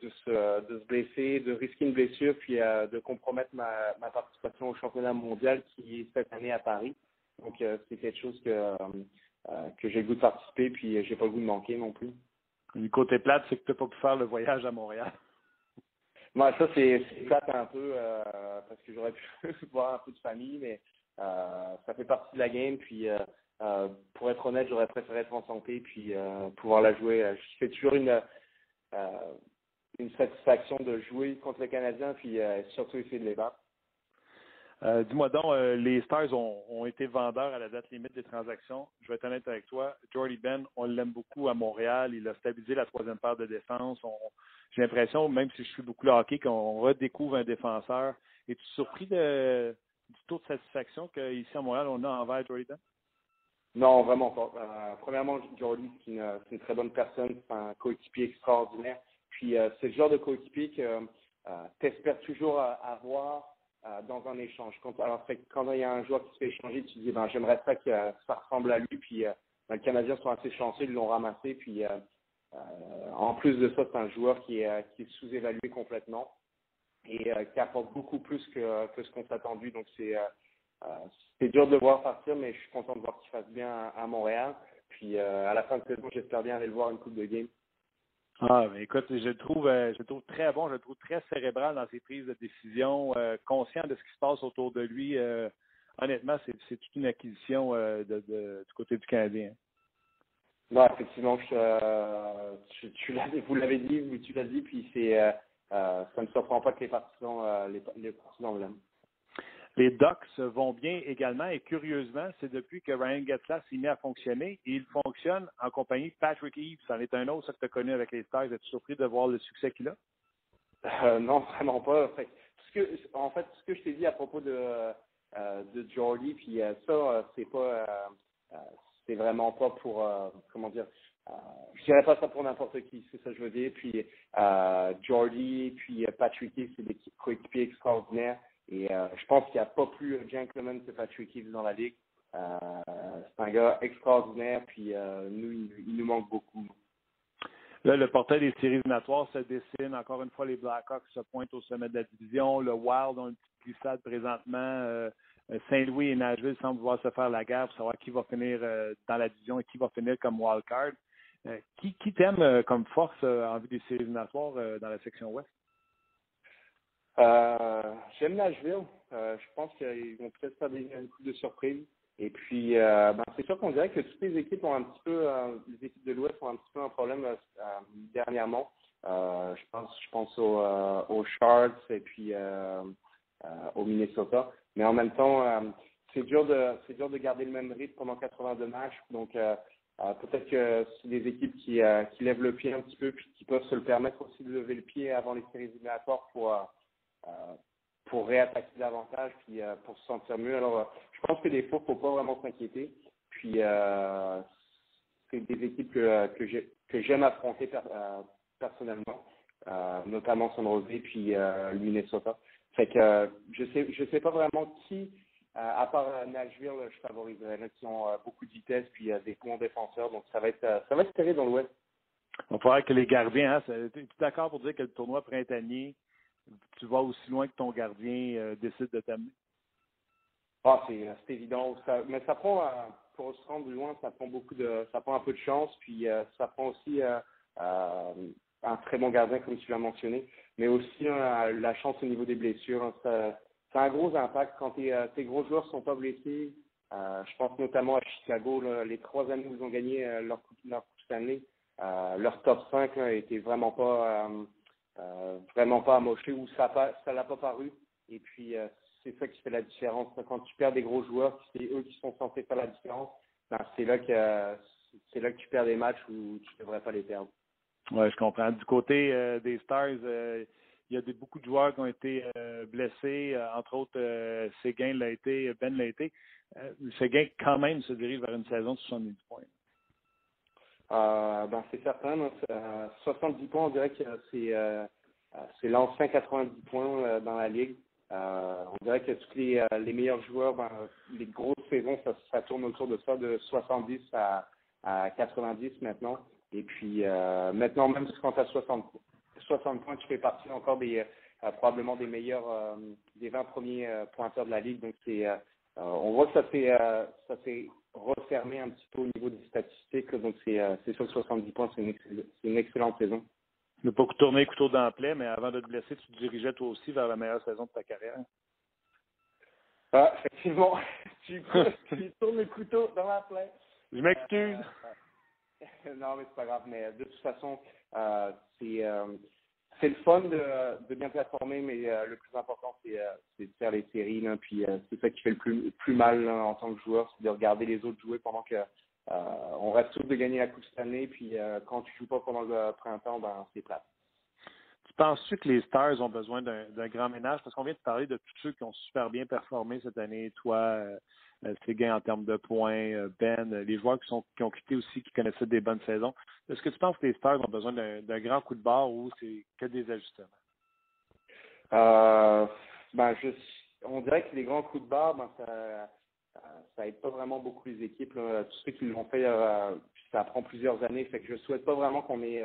de, se, de se blesser, de risquer une blessure, puis euh, de compromettre ma, ma participation au championnat mondial qui est cette année à Paris. Donc, euh, c'est quelque chose que, euh, euh, que j'ai le goût de participer, puis j'ai pas le goût de manquer non plus. Du côté plate, c'est que tu n'as pas pu faire le voyage à Montréal. Moi, ça, c'est plate un peu, euh, parce que j'aurais pu voir un peu de famille, mais euh, ça fait partie de la game, puis euh, pour être honnête, j'aurais préféré être en santé puis pouvoir la jouer. Euh, C'est toujours une une satisfaction de jouer contre les Canadiens puis surtout essayer de les battre. Euh, dis-moi donc, euh, les Stars ont, été vendeurs à la date limite des transactions. Je vais être honnête avec toi. Jordy Ben, on l'aime beaucoup à Montréal. Il a stabilisé la troisième paire de défense. J'ai l'impression, même si je suis beaucoup hockey, qu'on redécouvre un défenseur. Es-tu surpris du taux de satisfaction qu'ici à Montréal, on a envers Jordy Ben? Non, vraiment pas. Euh, premièrement, Jordy, c'est une, très bonne personne. Un coéquipier extraordinaire. Puis, c'est le genre de coéquipier que tu espères toujours avoir euh, dans un échange. Quand, alors, quand il y a un joueur qui se fait échanger, tu dis, ben, j'aimerais ça que ça ressemble à lui. Puis, euh, ben, les Canadiens sont assez chanceux, ils l'ont ramassé. Puis, euh, en plus de ça, c'est un joueur qui est, sous-évalué complètement et qui apporte beaucoup plus que, ce qu'on attendu. Donc, c'est c'est dur de le voir partir, mais je suis content de voir qu'il fasse bien à, Montréal. Puis, à la fin de saison, j'espère bien aller le voir une coupe de game. Ah, mais écoute, je le trouve, euh, je trouve très bon, je le trouve très cérébral dans ses prises de décision, euh, conscient de ce qui se passe autour de lui. Euh, honnêtement, c'est, toute une acquisition de, du côté du Canadien. Non, effectivement, je, tu, vous l'avez dit, tu l'as dit, puis c'est, ça ne surprend pas que les partisans, les, les partisans l'aiment. Les Ducks vont bien également et curieusement, c'est depuis que Ryan Getzlaff s'est mis à fonctionner et il fonctionne en compagnie de Patrick Eves. Ça en est un autre, ça que tu as connu avec les Stars. Es-tu surpris de voir le succès qu'il a? Euh, non, vraiment pas. en fait, ce que je t'ai dit à propos de, euh, de Jordy, puis euh, ça, c'est pas, c'est vraiment pas pour, comment dire, je dirais pas ça pour n'importe qui, c'est ça que je veux dire. Puis Jordy, puis Patrick c'est des coéquipiers extraordinaires. Et euh, je pense qu'il n'y a pas plus gentleman que Patrick Eves dans la ligue. Euh, c'est un gars extraordinaire, puis euh, nous, il, nous manque beaucoup. Là, le portail des séries éliminatoires se dessine. Encore une fois, les Blackhawks se pointent au sommet de la division. Le Wild ont une petite glissade présentement. Saint-Louis et Nashville semblent vouloir se faire la guerre pour savoir qui va finir dans la division et qui va finir comme wildcard. qui qui t'aime comme force en vue des séries éliminatoires dans la section ouest? Euh, J'aime Nashville. Euh, je pense qu'ils vont peut-être faire des, un coup de surprise. Et puis, euh, ben, c'est sûr qu'on dirait que toutes les équipes ont un petit peu, euh, les équipes de l'Ouest ont un petit peu un problème dernièrement. je pense, je pense aux, aux Sharks et puis au Minnesota. Mais en même temps, c'est dur de, c'est dur de garder le même rythme pendant 82 matchs. Donc, peut-être que c'est des équipes qui, qui lèvent le pied un petit peu puis qui peuvent se le permettre aussi de lever le pied avant les séries éliminatoires pour pour réattaquer davantage puis euh, pour se sentir mieux. Alors, euh, je pense que des fois, il ne faut pas vraiment s'inquiéter. Puis, c'est des équipes que, que j'aime affronter personnellement, notamment San Jose puis le Minnesota. Fait que je sais je sais pas vraiment qui, à part Nashville, je favoriserais. Là, qui ont beaucoup de vitesse puis des bons défenseurs. Donc ça va être ça va être serré dans l'Ouest. On pourrait que les gardiens, hein, tu es d'accord pour dire que le tournoi printanier tu vas aussi loin que ton gardien euh, décide de t'amener? Ah, c'est, évident. mais ça prend, euh, pour se rendre loin, ça prend beaucoup de, ça prend un peu de chance, puis euh, ça prend aussi un très bon gardien, comme tu l'as mentionné, mais aussi la chance au niveau des blessures. Hein. ça, a un gros impact quand tes, gros joueurs sont pas blessés. je pense notamment à Chicago, les trois années où ils ont gagné leur, leur Coupe Stanley. leur top 5 était vraiment pas euh, vraiment pas amoché ou ça ça l'a pas paru. Et puis euh, c'est ça qui fait la différence. Quand tu perds des gros joueurs, c'est eux qui sont censés faire la différence. Ben, c'est là que c'est là que tu perds des matchs où tu devrais pas les perdre. Ouais, je comprends. Du côté euh, des Stars, il y a des, beaucoup de joueurs qui ont été blessés, entre autres Séguin l'a été, Ben l'a été. Séguin quand même se dirige vers une saison de 70 points. Euh, ben, c'est certain. 70 points, on dirait que c'est euh, l'ancien 90 points euh, dans la ligue. on dirait que tous les, les meilleurs joueurs, ben, les grosses saisons, ça, tourne autour de ça, de 70 à, à 90 maintenant. Et puis maintenant, même quand tu as 60, 60 points, tu fais partie encore des probablement des meilleurs, des 20 premiers pointeurs de la ligue. Donc c'est on voit que ça s'est refermer un petit peu au niveau des statistiques. Donc, c'est euh, sûr que 70 points, c'est une, une, excellente saison. Ne pas tourner couteau dans la plaie, mais avant de te blesser, tu te dirigeais toi aussi vers la meilleure saison de ta carrière. Ah, effectivement. tu, tu tournes le couteau dans la plaie. Je m'excuse. non, mais c'est pas grave. Mais de toute façon, euh, c'est euh, c'est le fun de, de, bien performer, mais le plus important, c'est de faire les séries. Là, puis c'est ça qui fait le plus, plus mal en tant que joueur, c'est de regarder les autres jouer pendant que on reste tous de gagner la Coupe cette année. Puis quand tu joues pas pendant le printemps, ben c'est plate. Penses-tu que les Stars ont besoin d'un grand ménage? Parce qu'on vient de parler de tous ceux qui ont super bien performé cette année. Toi, euh, gains en termes de points, euh, Ben, les joueurs qui, ont quitté aussi, qui connaissaient des bonnes saisons. Est-ce que tu penses que les Stars ont besoin d'un grand coup de barre ou c'est que des ajustements? Euh, ben, je, on dirait que les grands coups de barre, ben, ça, ça aide pas vraiment beaucoup les équipes. Là. Tous ceux qui l'ont fait, euh, ça prend plusieurs années. Fait que je souhaite pas vraiment qu'on ait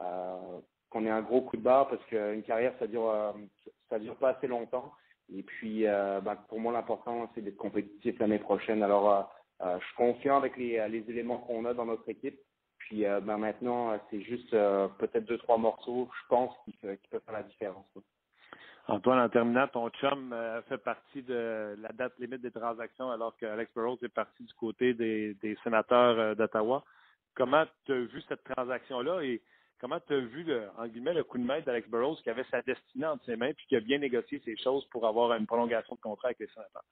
euh, qu'on ait un gros coup de barre parce qu'une carrière, ça dure, euh, ça dure pas assez longtemps. Et puis, euh, ben, pour moi, l'important, c'est d'être compétitif l'année prochaine. Alors, euh, je suis confiant avec les, les éléments qu'on a dans notre équipe. Puis, ben, maintenant, c'est juste peut-être deux, trois morceaux, je pense, qui, peuvent faire la différence. Antoine, en terminant, ton chum fait partie de la date limite des transactions alors qu'Alex Burrows est parti du côté des, sénateurs d'Ottawa. Comment tu as vu cette transaction-là Comment tu as vu, le, coup de maître d'Alex Burrows qui avait sa destinée entre ses mains puis qui a bien négocié ses choses pour avoir une prolongation de contrat avec les sénateurs?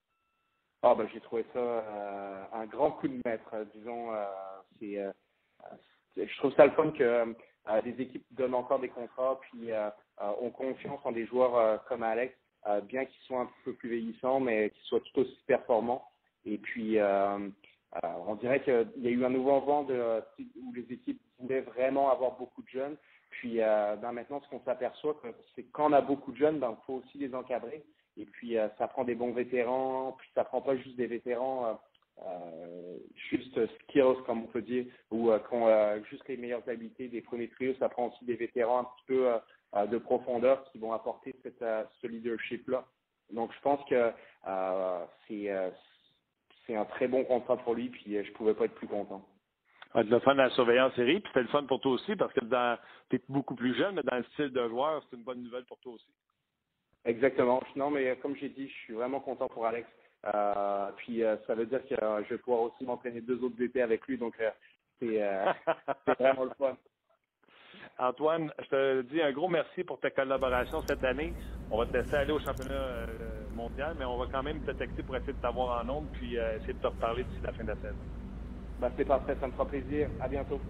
Ah ben j'ai trouvé ça euh, un grand coup de maître. Euh, disons, euh, je trouve ça le fun que des équipes donnent encore des contrats puis ont confiance en des joueurs comme Alex, bien qu'ils soient un peu plus vieillissants, mais qu'ils soient tout aussi performants. Et puis on dirait qu'il y a eu un nouveau vent où les équipes voulaient vraiment avoir beaucoup de jeunes. Puis euh, ben maintenant, ce qu'on s'aperçoit, c'est quand on a beaucoup de jeunes, ben, il faut aussi les encadrer. Et puis, euh, ça prend des bons vétérans, puis ça prend pas juste des vétérans, euh, euh juste skills, comme on peut dire, ou euh, qui ont juste les meilleures habiletés des premiers trios. Ça prend aussi des vétérans un petit peu de profondeur qui vont apporter cette, ce leadership-là. Donc, je pense que c'est c'est un très bon contrat pour lui, puis je pouvais pas être plus content. Ah, de le fun à la surveillance série, puis c'était le fun pour toi aussi, parce que tu es beaucoup plus jeune, mais dans le style de joueur, c'est une bonne nouvelle pour toi aussi. Exactement. Non, mais comme j'ai dit, je suis vraiment content pour Alex. Euh, puis euh, ça veut dire que euh, je vais pouvoir aussi m'entraîner deux autres VP avec lui, donc c'est vraiment le fun. Antoine, je te dis un gros merci pour ta collaboration cette année. On va te laisser aller au championnat mondial, mais on va quand même te texter pour essayer de t'avoir en ondes puis essayer de te reparler d'ici la fin de la saison. Ben, c'est parfait, ça me fera plaisir. À bientôt.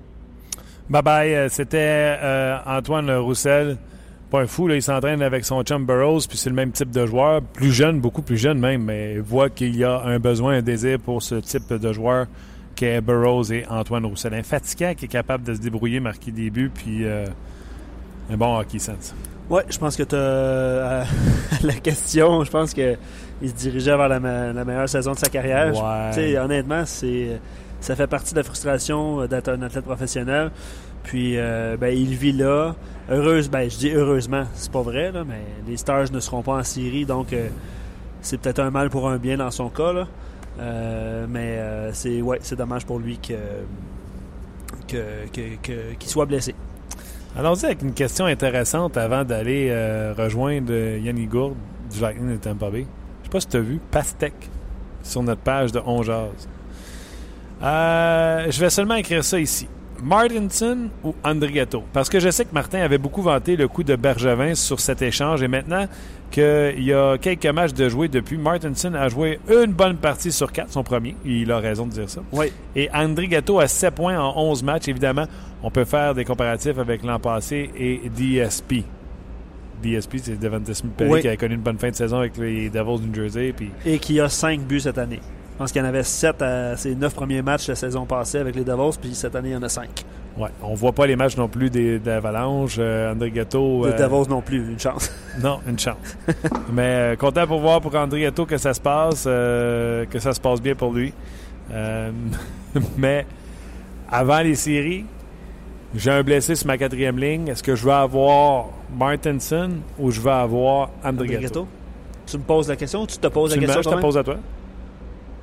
Bye bye. Euh, c'était euh, Antoine Roussel. Pas un fou, là, il s'entraîne avec son chum Burroughs, puis c'est le même type de joueur, plus jeune, beaucoup plus jeune même, mais il voit qu'il y a un besoin, un désir pour ce type de joueur qu'est Burroughs et Antoine Roussel. Un fatigant qui est capable de se débrouiller, marquer des buts, puis euh, un bon hockey sense. Oui, je pense que tu as la question, je pense qu'il se dirigeait vers la, meilleure saison de sa carrière. Ouais. honnêtement, c'est ça fait partie de la frustration euh, d'être un athlète professionnel. Puis, euh, ben, il vit là. Heureuse, ben, je dis heureusement, c'est pas vrai, là, mais les Stars ne seront pas en série, donc euh, c'est peut-être un mal pour un bien dans son cas. Là. mais c'est ouais, c'est dommage pour lui que, qu'il soit blessé. Allons-y avec une question intéressante avant d'aller rejoindre Yannick Gourde du Lightning de Tampa Bay. Je sais pas si tu as vu Pastec sur notre page de On euh, je vais seulement écrire ça ici. Martinson ou Andrigato? Parce que je sais que Martin avait beaucoup vanté le coup de Bergevin sur cet échange et maintenant qu'il y a quelques matchs de jouer depuis, Martinson a joué une bonne partie sur quatre, son premier. Il a raison de dire ça. Oui. Et Andrigato a 7 points en 11 matchs. Évidemment, on peut faire des comparatifs avec l'an passé et DSP. DSP, c'est Devante Smith qui a connu une bonne fin de saison avec les Devils du New Jersey. Puis... Et qui a 5 buts cette année. Je pense qu'il y en avait 7 à ses 9 premiers matchs la saison passée avec les Devils, puis cette année, il y en a 5. Ouais, on voit pas les matchs non plus des, d'Avalanche. Euh, André Gatto. Les euh, Devils non plus, une chance. non, une chance. Mais euh, content pour voir pour André Gatto que ça se passe, que ça se passe bien pour lui. mais avant les séries, j'ai un blessé sur ma quatrième ligne. Est-ce que je vais avoir Martinson ou je vais avoir André, Gatto? Tu me poses la question ou tu te poses la question? Je te pose à toi.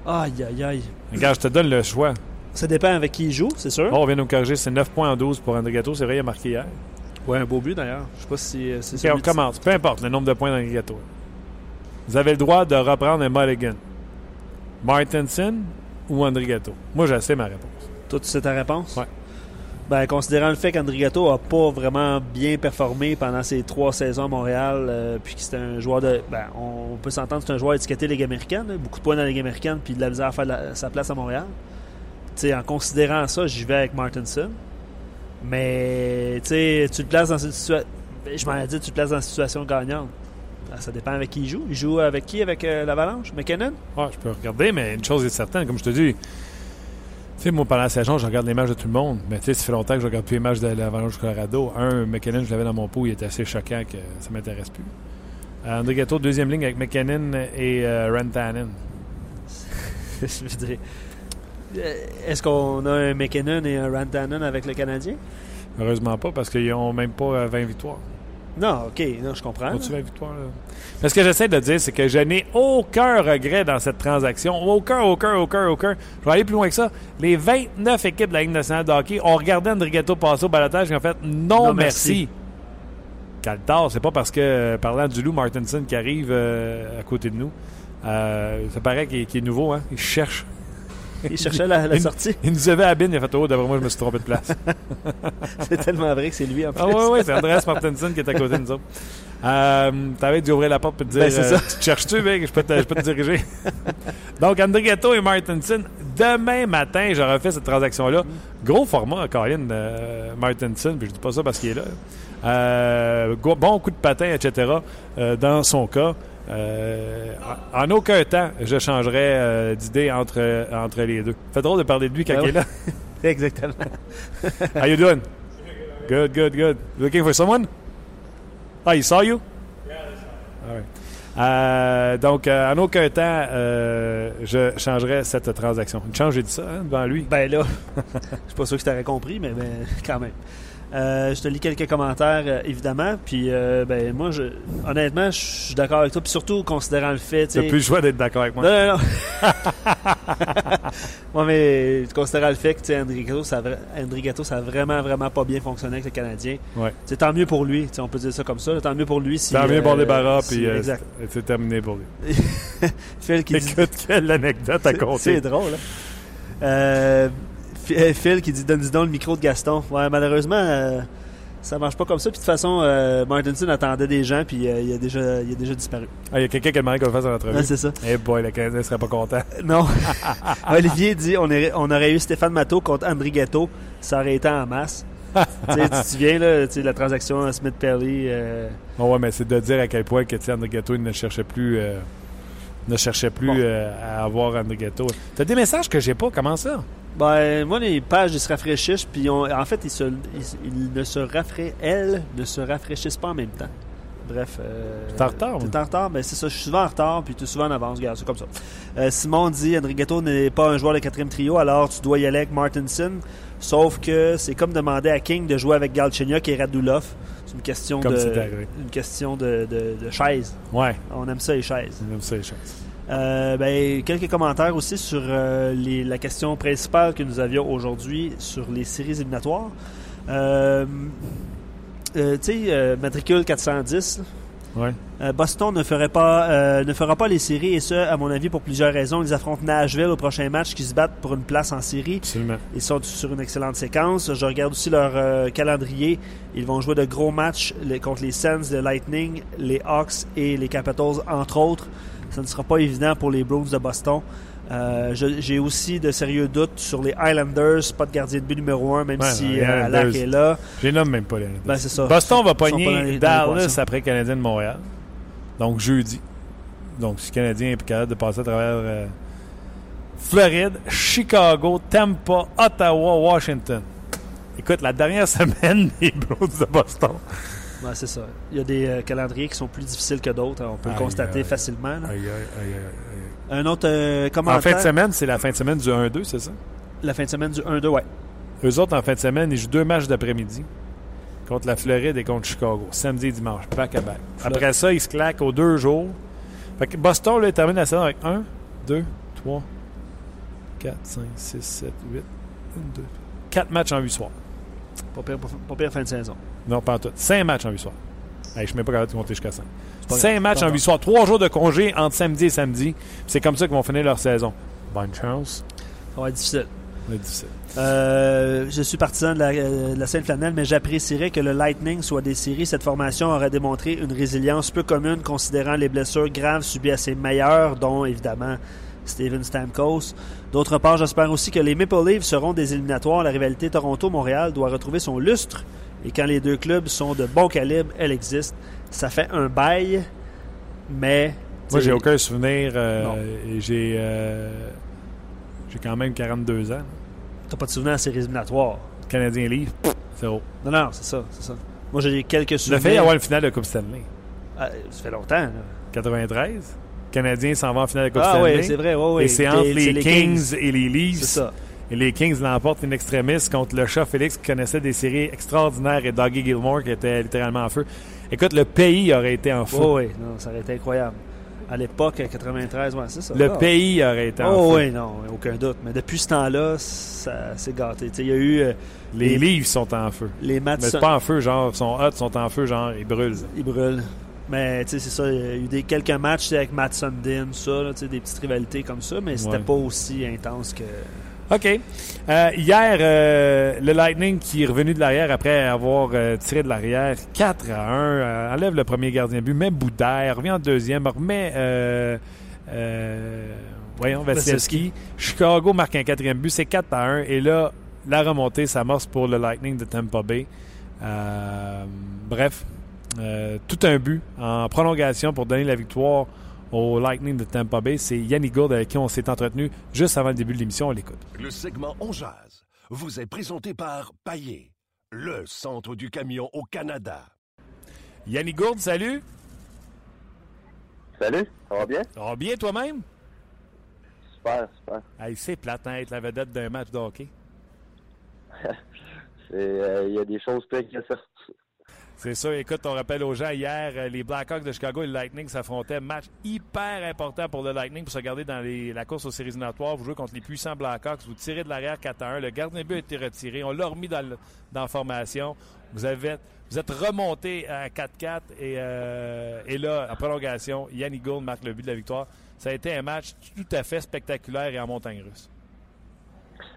Aïe, aïe, aïe. Regarde, je te donne le choix. Ça dépend avec qui il joue, c'est sûr. Oh, on vient de nous corriger, c'est 9 points en 12 pour André Gatto. C'est vrai, il a marqué hier. Ouais, un beau but d'ailleurs. Je sais pas si euh, c'est on commence. Peu importe le nombre de points d'André Gatto. Vous avez le droit de reprendre un mulligan. Martinson ou André Gatto? Moi, je sais ma réponse. Toi, tu sais ta réponse? Ouais. Ben, considérant le fait qu'Andrigato a pas vraiment bien performé pendant ses trois saisons à Montréal, euh, puis que un joueur de. Ben, on peut s'entendre que c'est un joueur étiqueté Ligue américaine, beaucoup de points dans la Ligue américaine, puis de la misère à faire sa place à Montréal. Tu sais, en considérant ça, j'y vais avec Martinson. Mais, tu sais, tu te places dans une situation. Je m'en ai dit, tu te places dans une situation gagnante. Ben, Ça dépend avec qui il joue. Il joue avec qui? Avec euh, l'Avalanche? McKinnon? Ouais, je peux regarder, mais une chose est certaine, comme je te dis. Tu sais, moi, pendant la saison, je regarde les matchs de tout le monde. Mais tu sais, ça fait longtemps que je regarde plus les matchs de l'Avalanche du Colorado. Un, McKinnon, je l'avais dans mon pot, il était assez choquant que ça m'intéresse plus. Euh, André Gatto, deuxième ligne avec McKinnon et euh, Rantanen. Je veux dire. euh, Est-ce qu'on a un McKinnon et un Rantanen avec le Canadien? Heureusement pas, parce qu'ils n'ont même pas euh, 20 victoires. Non, ok, non, je comprends. Ont-tu 20 victoires, là? Mais ce que j'essaie de dire, c'est que je n'ai aucun regret dans cette transaction. Aucun, aucun, aucun, aucun. Je vais aller plus loin que ça. Les 29 équipes de la Ligue nationale de hockey ont regardé André Gatto passer au balotage et ont fait non, Non, merci. merci. Caltar, c'est pas parce que, parlant du loup Martinson qui arrive euh, à côté de nous, euh, ça paraît qu'il qu'il est nouveau, hein? Il cherche. Il cherchait la, sortie. Il nous avait à Bin, il a fait Oh, d'après moi, je me suis trompé de place. C'est tellement vrai que c'est lui en plus. Ah ouais, ouais, c'est Andreas Martinson qui est à côté de nous autres. Euh, T'avais dû ouvrir la porte et te dire Ben, c'est euh, ça. Tu cherches-tu, mec? Je peux te, je peux te diriger. Donc, André Gatto et Martinson, demain matin, j'aurai fait cette transaction-là. Gros format, Colin euh, Martinson, puis je dis pas ça parce qu'il est là. Euh, bon coup de patin, etc. euh, dans son cas. Euh, en aucun temps, je changerais euh, d'idée entre, entre les deux. Fait drôle de parler de lui quand Ben il est là. Exactement. How you doing? Good, good, good. Looking for someone? Ah, he saw you? All right. Euh, donc, euh, en aucun temps, euh, je changerais cette transaction. Une chance, j'ai dit ça hein, devant lui. Ben là, je suis pas sûr que tu t'aurais compris, mais ben, quand même. Euh, je te lis quelques commentaires, euh, évidemment. Puis, euh, ben, moi, je, honnêtement, je suis d'accord avec toi. Puis surtout, considérant le fait, tu plus le choix d'être d'accord avec moi. Non, non, non. Moi, mais considérant le fait que, tu sais, André Gatto, ça, André Gatto, ça a vraiment, vraiment pas bien fonctionné avec le Canadien. Ouais. C'est tant mieux pour lui. On peut dire ça comme ça. Tant mieux pour lui. Si, Tant mieux pour les barras, si- puis c'est terminé pour lui. Phil qui dit Écoute, quelle anecdote à compter. C'est drôle. hein. Euh, Phil qui dit donne donc le micro de Gaston. Ouais, malheureusement, euh, ça marche pas comme ça. Puis de toute façon, euh, Martinson attendait des gens, puis euh, il, a déjà, il a déjà disparu. Ah, Il y a quelqu'un qui a demandé qu'on fasse une entrevue. Ouais, c'est ça. Eh boy, le Canadien serait pas content. Euh, Non. Olivier dit on, aurait- on aurait eu Stéphane Matteau contre André Ghetto. Ça aurait été en masse. tu te souviens, là, tu sais, la transaction Smith-Perry. euh, Oh ouais, mais c'est de dire à quel point que André il ne cherchait plus, euh, ne cherchait plus Bon. euh, à avoir André Gatto. T'as des messages que j'ai pas. Comment ça? Ben, moi, les pages, ils se rafraîchissent, puis on- en fait, ils, se, ils, ils ne se rafraîchissent, elles ne se rafraîchissent pas en même temps. Bref. Euh, T'es en retard, T'es moi. en retard, ben c'est ça. Je suis souvent en retard, puis tu es souvent en avance. Regarde, c'est comme ça. Euh, Simon dit André Gatto n'est pas un joueur de quatrième trio, alors tu dois y aller avec Martinson. Sauf que c'est comme demander à King de jouer avec Galchenyuk et Radulov. C'est une question Comme de une question de, de, de chaise. Ouais, On aime ça les chaises. j'aime ça les choses. Euh, ben, quelques commentaires aussi sur euh, les- la question principale que nous avions aujourd'hui sur les séries éliminatoires. Euh, tu sais, matricule 410, là. Ouais. Euh, Boston ne ferait pas ne fera pas les séries et ce à mon avis pour plusieurs raisons. Ils affrontent Nashville au prochain match qui se battent pour une place en série. Absolument. Ils sont sur une excellente séquence. Je regarde aussi leur calendrier. Ils vont jouer de gros matchs les- contre les Sens, le Lightning, les Hawks et les Capitals, entre autres. Ça ne sera pas évident pour les Bruins de Boston. Euh, J'ai aussi de sérieux doutes sur les Highlanders, pas de gardien de but numéro un, même Ouais, si euh, est là. Je les nomme même pas. Les Ben, ça. Boston va pogner Dallas après Canadien de Montréal. Donc jeudi. Donc si le Canadien est capable de passer à travers euh, Floride, Chicago, Tampa, Ottawa, Washington. Écoute, la dernière semaine des Blues de Boston. Ouais, c'est ça. Il y a des euh, calendriers qui sont plus difficiles que d'autres. On peut Aïe, le constater aïe. facilement. aïe. Un autre euh, commentaire. En fin de semaine, c'est la fin de semaine du 1-2, c'est ça? La fin de semaine du 1-2, ouais. Eux autres, en fin de semaine, ils jouent deux matchs d'après-midi contre la Floride et contre Chicago, samedi et dimanche, back à back. Après ça, ils se claquent aux deux jours. Fait que Boston, là, il termine la saison avec 1, 2, 3, 4, 5, 6, 7, 8, 1, 2, 4 matchs en 8 soirs. Pas pire, pas pire fin de saison. Non, pas en tout. 5 matchs en 8 soirs. Hey, je ne suis même pas capable de compter jusqu'à 5. pas 5 grave. matchs en grave. 8 soirs. 3 jours de congé entre samedi et samedi. C'est comme ça qu'ils vont finir leur saison. Bonne chance. Ça va être difficile. Euh, je suis partisan de la, euh, de la Sainte-Flanelle, mais j'apprécierais que le Lightning soit des séries. Cette formation aurait démontré une résilience peu commune considérant les blessures graves subies à ses meilleurs, dont évidemment Steven Stamkos. D'autre part, j'espère aussi que les Maple Leafs seront des éliminatoires. La rivalité Toronto-Montréal doit retrouver son lustre. Et quand les deux clubs sont de bon calibre, elle existe. Ça fait un bail, mais... Moi, j'ai aucun souvenir. Euh, j'ai, euh, j'ai quand même 42 ans. T'as pas de souvenir à ces éliminatoires? Canadien Leafs, zéro. Non, non, c'est ça, c'est ça. Moi, j'ai quelques souvenirs. A fait avoir une finale de Coupe Stanley. Ah, ça fait longtemps. Là. 93. Canadien s'en va en finale de Coupe Ah Stanley. oui, c'est vrai, oui, oui. Et c'est entre les, Kings, Kings. et les Leafs. C'est ça. Et les Kings l'emportent in extremis contre le chat Félix qui connaissait des séries extraordinaires et Dougie Gilmore qui était littéralement en feu. Écoute, le pays aurait été en feu. Oh, oui, non, ça aurait été incroyable. À l'époque, 93, ouais, c'est ça. Le Ah. pays aurait été en Oh feu. oui, non, aucun doute. Mais depuis ce temps-là, ça s'est gâté. Il y a eu euh, Les Leafs sont en feu. les matchs. Mais c'est pas en feu, genre, sont hot, sont en feu, genre, ils brûlent. Ils brûlent. Mais tu sais, c'est ça. Il y a eu des, quelques matchs avec Matt Sundin, ça, là, tu sais, des petites rivalités comme ça, mais c'était Ouais. pas aussi intense que. OK. Euh, hier, euh, le Lightning qui est revenu de l'arrière après avoir euh, tiré de l'arrière 4 à 1, euh, enlève le premier gardien de but, met Boudère, revient en deuxième, remet voyons, Vasilevski. Chicago marque un quatrième but, c'est 4 à 1. Et là, la remontée s'amorce pour le Lightning de Tampa Bay. Bref, euh, tout un but en prolongation pour donner la victoire au Lightning de Tampa Bay. C'est Yannick Gourde avec qui on s'est entretenu juste avant le début de l'émission. On l'écoute. Le segment On Jazz vous est présenté par Paillé, le centre du camion au Canada. Yannick Gourde, salut. Salut, ça va bien? Ça va bien toi-même? Super, super. Hey, c'est plate hein, être la vedette d'un match de hockey. C'est, euh, Il y a des choses ça. C'est ça. Écoute, on rappelle aux gens, hier, euh, les Blackhawks de Chicago et le Lightning s'affrontaient. Match hyper important pour le Lightning pour se garder dans la course aux séries éliminatoires. Vous jouez contre les puissants Blackhawks. Vous tirez de l'arrière 4 à 1. Le gardien de but a été retiré. On l'a remis dans, la formation. Vous, êtes remonté à 4-4. Et, euh, et là, en prolongation, Yannick Gould marque le but de la victoire. Ça a été un match tout à fait spectaculaire et en montagne russe.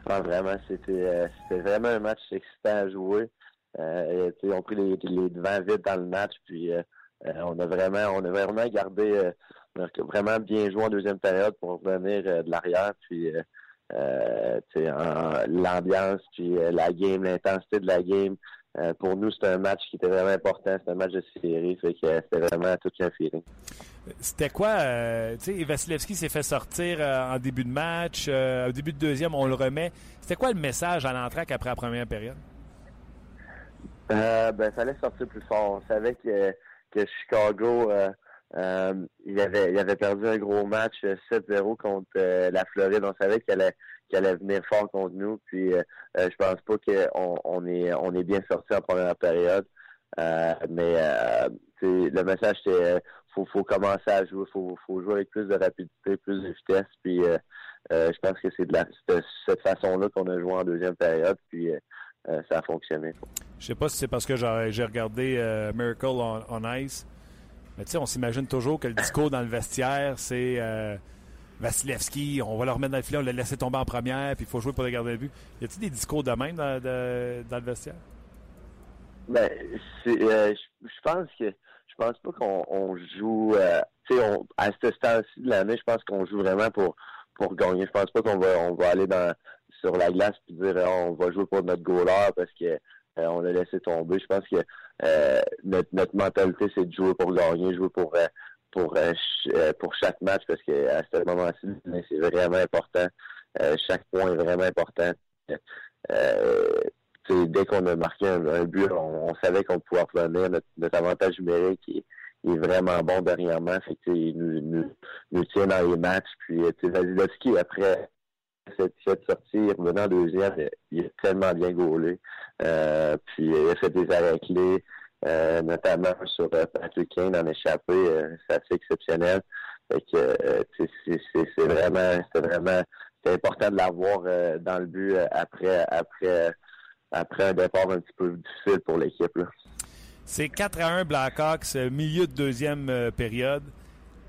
Ah, vraiment, euh, c'était vraiment un match excitant à jouer. Euh, on pris les, les devants vite dans le match, puis euh, euh, on a vraiment, on a vraiment gardé, vraiment bien joué en deuxième période pour revenir de l'arrière, puis l'ambiance, puis la game, l'intensité de la game. Pour nous, c'était un match qui était vraiment important. C'était un match de série, fait que c'était vraiment tout un feeling. C'était quoi? Vasilevski s'est fait sortir en début de match. au début de deuxième, on le remet. C'était quoi le message à l'entraque après la première période? Euh, ben, fallait sortir plus fort. On savait que, que Chicago, euh, euh, il, avait, il avait perdu un gros match euh, 7-0 contre euh, la Floride. On savait qu'il allait, qu'il allait venir fort contre nous. Puis, euh, euh, je pense pas qu'on on est, on est bien sorti en première période. Euh, mais euh, le message c'était euh, faut, faut commencer à jouer, faut, faut jouer avec plus de rapidité, plus de vitesse. Puis euh, euh, je pense que c'est de, la, de cette façon-là qu'on a joué en deuxième période. Puis euh, ça a fonctionné. Je sais pas si c'est parce que j'ai regardé euh, Miracle on, on Ice. Mais tu sais, on s'imagine toujours que le discours dans le vestiaire, c'est euh, Vasilevski, on va le remettre dans le filet, on l'a laissé tomber en première, puis il faut jouer pour le garder le but. Y a-t-il des discours de même dans, de- dans le vestiaire? Ben, euh, je pense que je pense pas qu'on on joue tu sais on à ce stade-ci de l'année, je pense qu'on joue vraiment pour pour gagner. Je pense pas qu'on va on va aller dans sur la glace puis dire Ah, on va jouer pour notre goaler parce que euh, on l'a laissé tomber. Je pense que euh, notre, mentalité c'est de jouer pour gagner, jouer pour euh, pour euh, euh, pour chaque match parce que à ce moment-ci c'est vraiment important. Euh, chaque point est vraiment important. Euh, dès qu'on a marqué un, but, on, savait qu'on pouvait revenir. Notre, avantage numérique est, vraiment bon dernièrement. Fait que, il nous, nous, nous tient dans les matchs. Puis, euh, Vasilevski, après cette, sortie, en deuxième. Il, est tellement bien gaulé. Euh, puis, il a fait des arrêts clés, euh, notamment sur euh, Patrick Kane en échappé. C'est assez exceptionnel. Fait c'est, vraiment, c'est vraiment, important de l'avoir dans le but après, après, après un départ un petit peu difficile pour l'équipe. C'est 4 à 1 Blackhawks, milieu de deuxième période.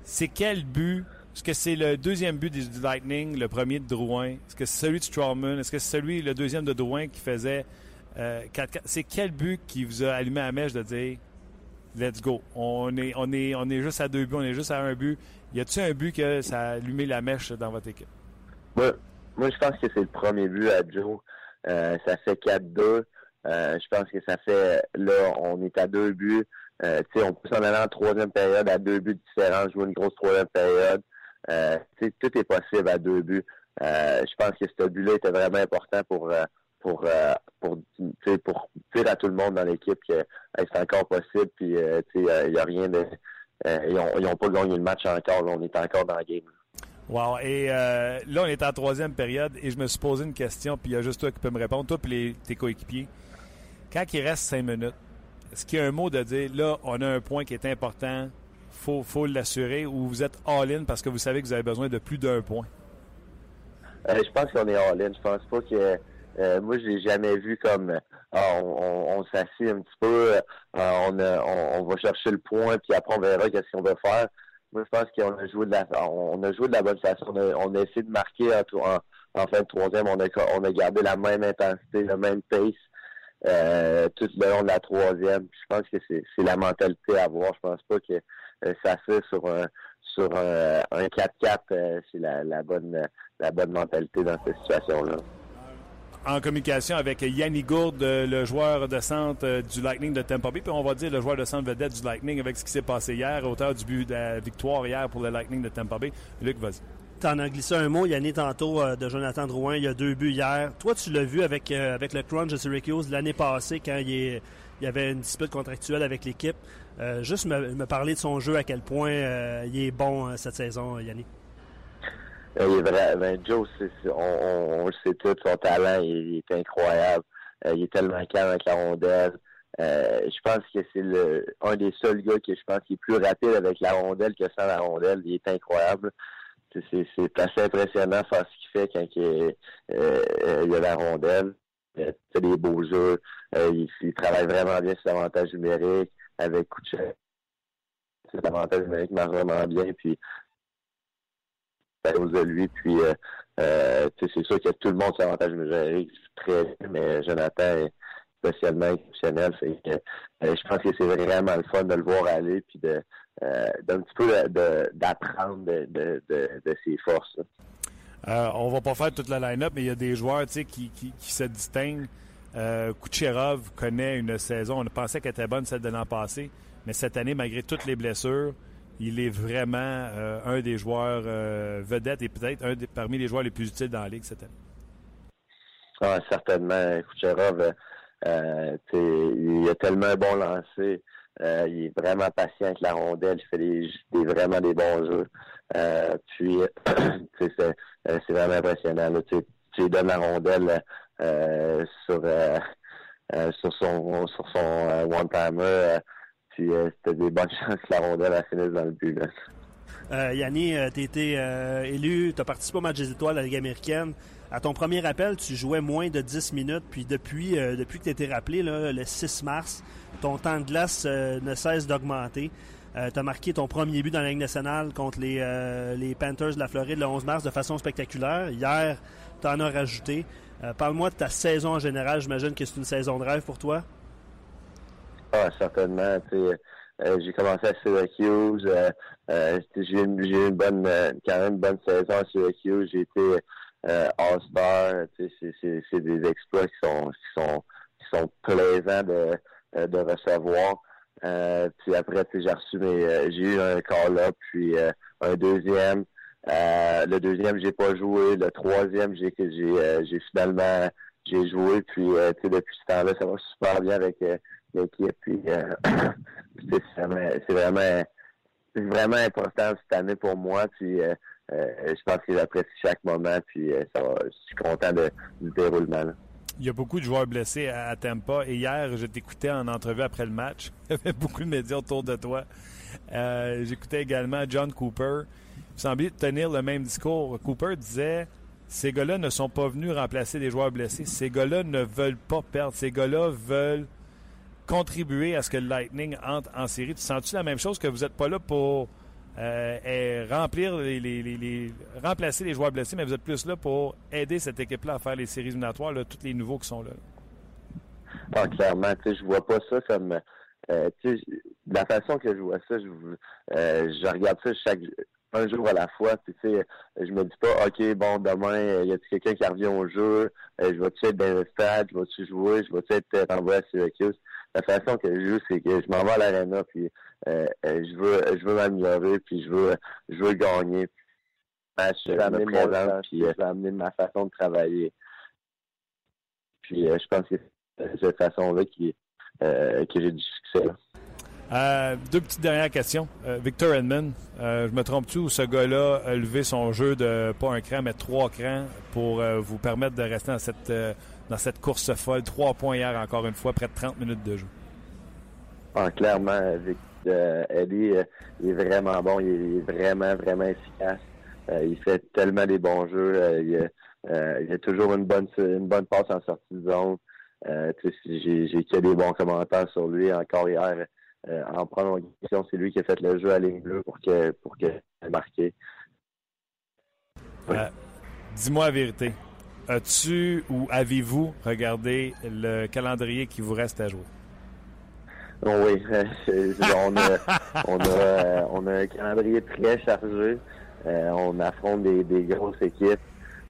C'est quel but Est-ce que c'est le deuxième but du Lightning, le premier de Drouin? Est-ce que c'est celui de Strawman? Est-ce que c'est celui, le deuxième de Drouin qui faisait euh, 4 C'est quel but qui vous a allumé la mèche de dire let's go? On est, on, est, on est juste à deux buts, on est juste à un but. Y a-t-il un but que ça a allumé la mèche dans votre équipe? Moi, moi je pense que c'est le premier but à Joe. Euh, ça fait 4-2. Euh, je pense que ça fait, là, on est à deux buts. Euh, on peut s'en aller en troisième période à deux buts différents, jouer une grosse troisième période. Euh, tout est possible à deux buts. Euh, je pense que ce but-là était vraiment important pour euh, pour pour dire à tout le monde dans l'équipe que c'est encore possible. Puis il a, rien ils n'ont pas gagné le match encore. on est encore dans la game. Wow. Et là, on est en troisième période et je me suis posé une question, puis il y a juste toi qui peux me répondre, toi et tes coéquipiers. Quand il reste cinq minutes, est-ce qu'il y a un mot de dire là, on a un point qui est important, faut, faut l'assurer ou vous êtes all-in parce que vous savez que vous avez besoin de plus d'un point? Euh, je pense qu'on est all-in. Je pense pas que. Euh, moi, je l'ai jamais vu comme ah, on, s'assied un petit peu, euh, on, va chercher le point, puis après on verra qu'est-ce qu'on va faire. Moi, je pense qu'on a joué de la on a joué de la bonne façon. On a, essayé de marquer en, fin de troisième. On a, gardé la même intensité, le même pace euh, tout le long de la troisième. Je pense que c'est la mentalité à avoir. Je pense pas que euh, ça fait sur un sur un, 4-4, euh, c'est la, la, bonne la bonne mentalité dans cette situation-là. En communication avec Yannick Gourde, le joueur de centre du Lightning de Tampa Bay, puis on va dire le joueur de centre vedette du Lightning avec ce qui s'est passé hier, auteur du but de la victoire hier pour le Lightning de Tampa Bay. Luc, vas-y. Tu en as glissé un mot, Yannick, tantôt de Jonathan Drouin. Il y a deux buts hier. Toi, tu l'as vu avec, avec le Crunch de Syracuse l'année passée quand il, est, il y avait une dispute contractuelle avec l'équipe. Euh, juste me, parler de son jeu, à quel point euh, il est bon euh, cette saison, Yannick. est vrai. Ben, Joe, on, le sait tout, son talent il, est incroyable. il est tellement calme avec la rondelle. je pense que c'est un des seuls gars qui je pense qui est plus rapide avec la rondelle que sans la rondelle. Il est incroyable. C'est assez impressionnant faire ce qu'il fait quand il, il a la rondelle. Il fait des beaux jeux. il, il, travaille vraiment bien sur l'avantage numérique avec Kucher. C'est l'avantage numérique marche vraiment bien. Puis, à cause de lui, puis euh, euh, c'est sûr que tout le monde sur l'avantage numérique très mais Jonathan est spécialement exceptionnel. que, euh, je pense que c'est vraiment le fun de le voir aller puis de d'un petit peu d'apprendre de, de, de, ses forces. Euh, on va pas faire toute la line-up, mais il y a des joueurs qui, qui, se distinguent. Euh, Kucherov connaît une saison, on pensait qu'elle était bonne celle de l'an passé, mais cette année, malgré toutes les blessures, il est vraiment euh, un des joueurs euh, vedettes et peut-être un parmi les joueurs les plus utiles dans la Ligue cette année. Ah, certainement. Kucherov, euh, il a tellement un bon lancé. il est vraiment patient avec la rondelle. Il fait des, vraiment des bons jeux. Puis, c'est vraiment impressionnant. tu, donnes la rondelle euh, sur, euh, euh, sur son sur son one timer. puis c'était des bonnes chances que la rondelle a fini dans le but. Euh, Yanni, été élu, tu as participé au match des étoiles à la Ligue américaine. À ton premier appel, tu jouais moins de 10 minutes, puis depuis, depuis que tu été rappelé, là, le 6 mars, ton temps de glace ne cesse d'augmenter. Tu as marqué ton premier but dans la Ligue nationale contre les, les Panthers de la Floride le 11 mars de façon spectaculaire. Hier, tu en as rajouté. Euh, parle-moi de ta saison en général. J'imagine que c'est une saison de rêve pour toi. Ah, certainement. Euh, j'ai commencé à Syracuse. Euh, j'ai eu une bonne, quand même une bonne saison à Syracuse. J'ai été All-Star. C'est des exploits qui sont, qui sont, qui sont plaisants de, de recevoir. Puis après, j'ai reçu mes, j'ai eu un call-up, puis un deuxième. Euh, le deuxième, j'ai pas joué. Le troisième, j'ai j'ai euh, finalement j'ai joué. Puis euh, depuis ce temps-là, ça va super bien avec l'équipe. Puis c'est vraiment c'est vraiment important cette année pour moi. Puis je pense que j'apprécie chaque moment. Puis ça je suis content de, du déroulement. Il y a beaucoup de joueurs blessés à, Tampa. Et hier, je t'écoutais en entrevue après le match. Il y avait beaucoup de médias autour de toi. J'écoutais également John Cooper semblait tenir le même discours. Cooper disait ces gars-là ne sont pas venus remplacer des joueurs blessés. Ces gars-là ne veulent pas perdre. Ces gars-là veulent contribuer à ce que le Lightning entre en série. Tu sens-tu la même chose que vous n'êtes pas là pour euh, remplacer les joueurs blessés, mais vous êtes plus là pour aider cette équipe-là à faire les séries éliminatoires, tous les nouveaux qui sont là. Ah, clairement, tu sais, je vois pas ça comme. euh, la façon que je vois ça, je, euh, je regarde ça chaque un jour à la fois. Tu sais, je me dis pas, ok, bon, demain, y a quelqu'un qui revient au jeu, je vais-tu être dans le stade, je vais-tu jouer, je vais-tu être renvoyé à Syracuse? La façon que je joue, c'est que je m'en vais à l'aréna, puis euh, euh, je veux, je veux m'améliorer, puis je veux, je veux gagner. Match, je vais amener mon rang, puis euh, je vais amener ma façon de travailler. Puis euh, je pense que c'est cette façon-là qui, euh, que j'ai du succès. là. Euh, deux petites dernières questions. Euh, Victor Edmond, euh, je me trompe-tu ou ce gars-là a levé son jeu de pas un cran, mais trois crans pour euh, vous permettre de rester dans cette, euh, dans cette course folle? Trois points hier, encore une fois, près de 30 minutes de jeu. Ah, clairement, Vic, euh, Eddie, euh, il est vraiment bon, il est vraiment, vraiment efficace. Euh, il fait tellement des bons jeux. il, a, il a toujours une bonne une bonne passe en sortie de zone. J'ai que des bons commentaires sur lui. Encore hier, en prolongation, c'est lui qui a fait le jeu à ligne bleue pour que pour que marqué. Dis-moi la vérité. As-tu ou avez-vous regardé le calendrier qui vous reste à jouer? Oh oui, on a, on, a, euh, on a un calendrier très chargé. Euh, on affronte des, des grosses équipes.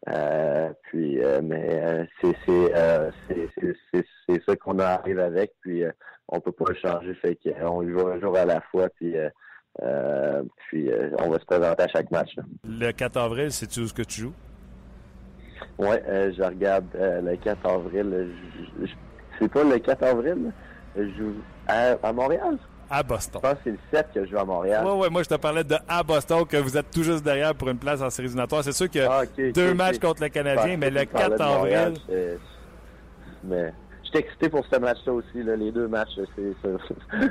Euh, puis, euh, mais euh, c'est c'est euh, c'est c'est- c'est- c'est ça qu'on arrive avec. Puis, euh, on peut pas le changer. Fait qu'on y va un jour à la fois. Puis, euh, euh, puis euh, on va se présenter à chaque match. là. Le 4 avril, sais-tu où ce que tu joues? Ouais, euh, je regarde euh, le 4 avril. Je- je- C'est pas le 4 avril. Je joue à, à Montréal. À Boston. Je pense que c'est le 7 que je joue à Montréal. Oui, oui, moi je te parlais de à Boston, que vous êtes tout juste derrière pour une place en séries éliminatoires. C'est sûr que Ah, deux matchs contre le Canadien, Je mais le pensais que tu parlais 4 de Montréal, avril, j'étais- Mais j'étais excité pour ce match-là aussi. Là. Les deux matchs, c'est,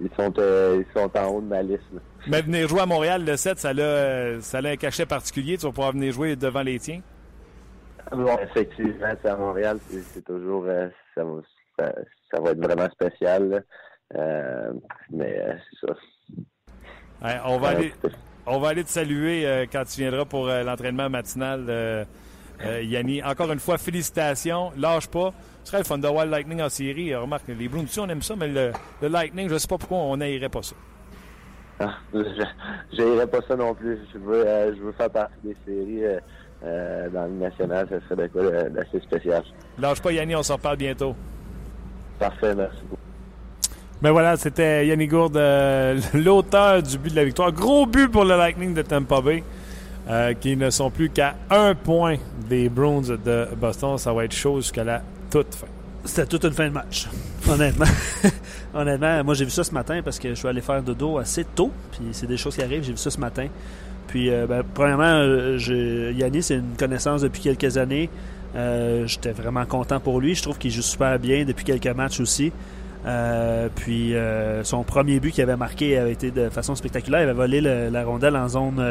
ils, sont, euh, ils sont en haut de ma liste. là. mais venir jouer à Montréal le 7, ça a, euh, ça a un cachet particulier. Tu vas pouvoir venir jouer devant les tiens. Bon, effectivement, c'est à Montréal, c'est, toujours... euh, ça, va, ça, ça va être vraiment spécial. Euh, mais euh, c'est ça. Ouais, on, va aller, on va aller te saluer quand tu viendras pour l'entraînement matinal, Yanni. Encore une fois, félicitations. Lâche pas. Ce serait le fun de voir le Lightning en série. Remarque, les Bruins aussi, on aime ça, mais le, le Lightning, je ne sais pas pourquoi on n'aillerait pas ça. Ah, je n'irai pas ça non plus. Je veux, je veux faire partie des séries euh, dans le national. Ça serait de quoi d'assez spécial. Lâche pas, Yanni, on s'en reparle bientôt. Parfait, merci beaucoup. Ben voilà, c'était Yannick Gourde, euh, l'auteur du but de la victoire. Gros but pour le Lightning de Tampa Bay, euh, qui ne sont plus qu'à un point des Bruins de Boston. Ça va être chaud jusqu'à la toute fin. C'était toute une fin de match, honnêtement. honnêtement, moi j'ai vu ça ce matin parce que je suis allé faire dodo assez tôt, puis c'est des choses qui arrivent, j'ai vu ça ce matin. Puis, euh, ben, premièrement, euh, je- Yannis, c'est une connaissance depuis quelques années. Euh, J'étais vraiment content pour lui. Je trouve qu'il joue super bien depuis quelques matchs aussi. Euh, puis son premier but qu'il avait marqué avait été de façon spectaculaire. Il avait volé le- la rondelle en zone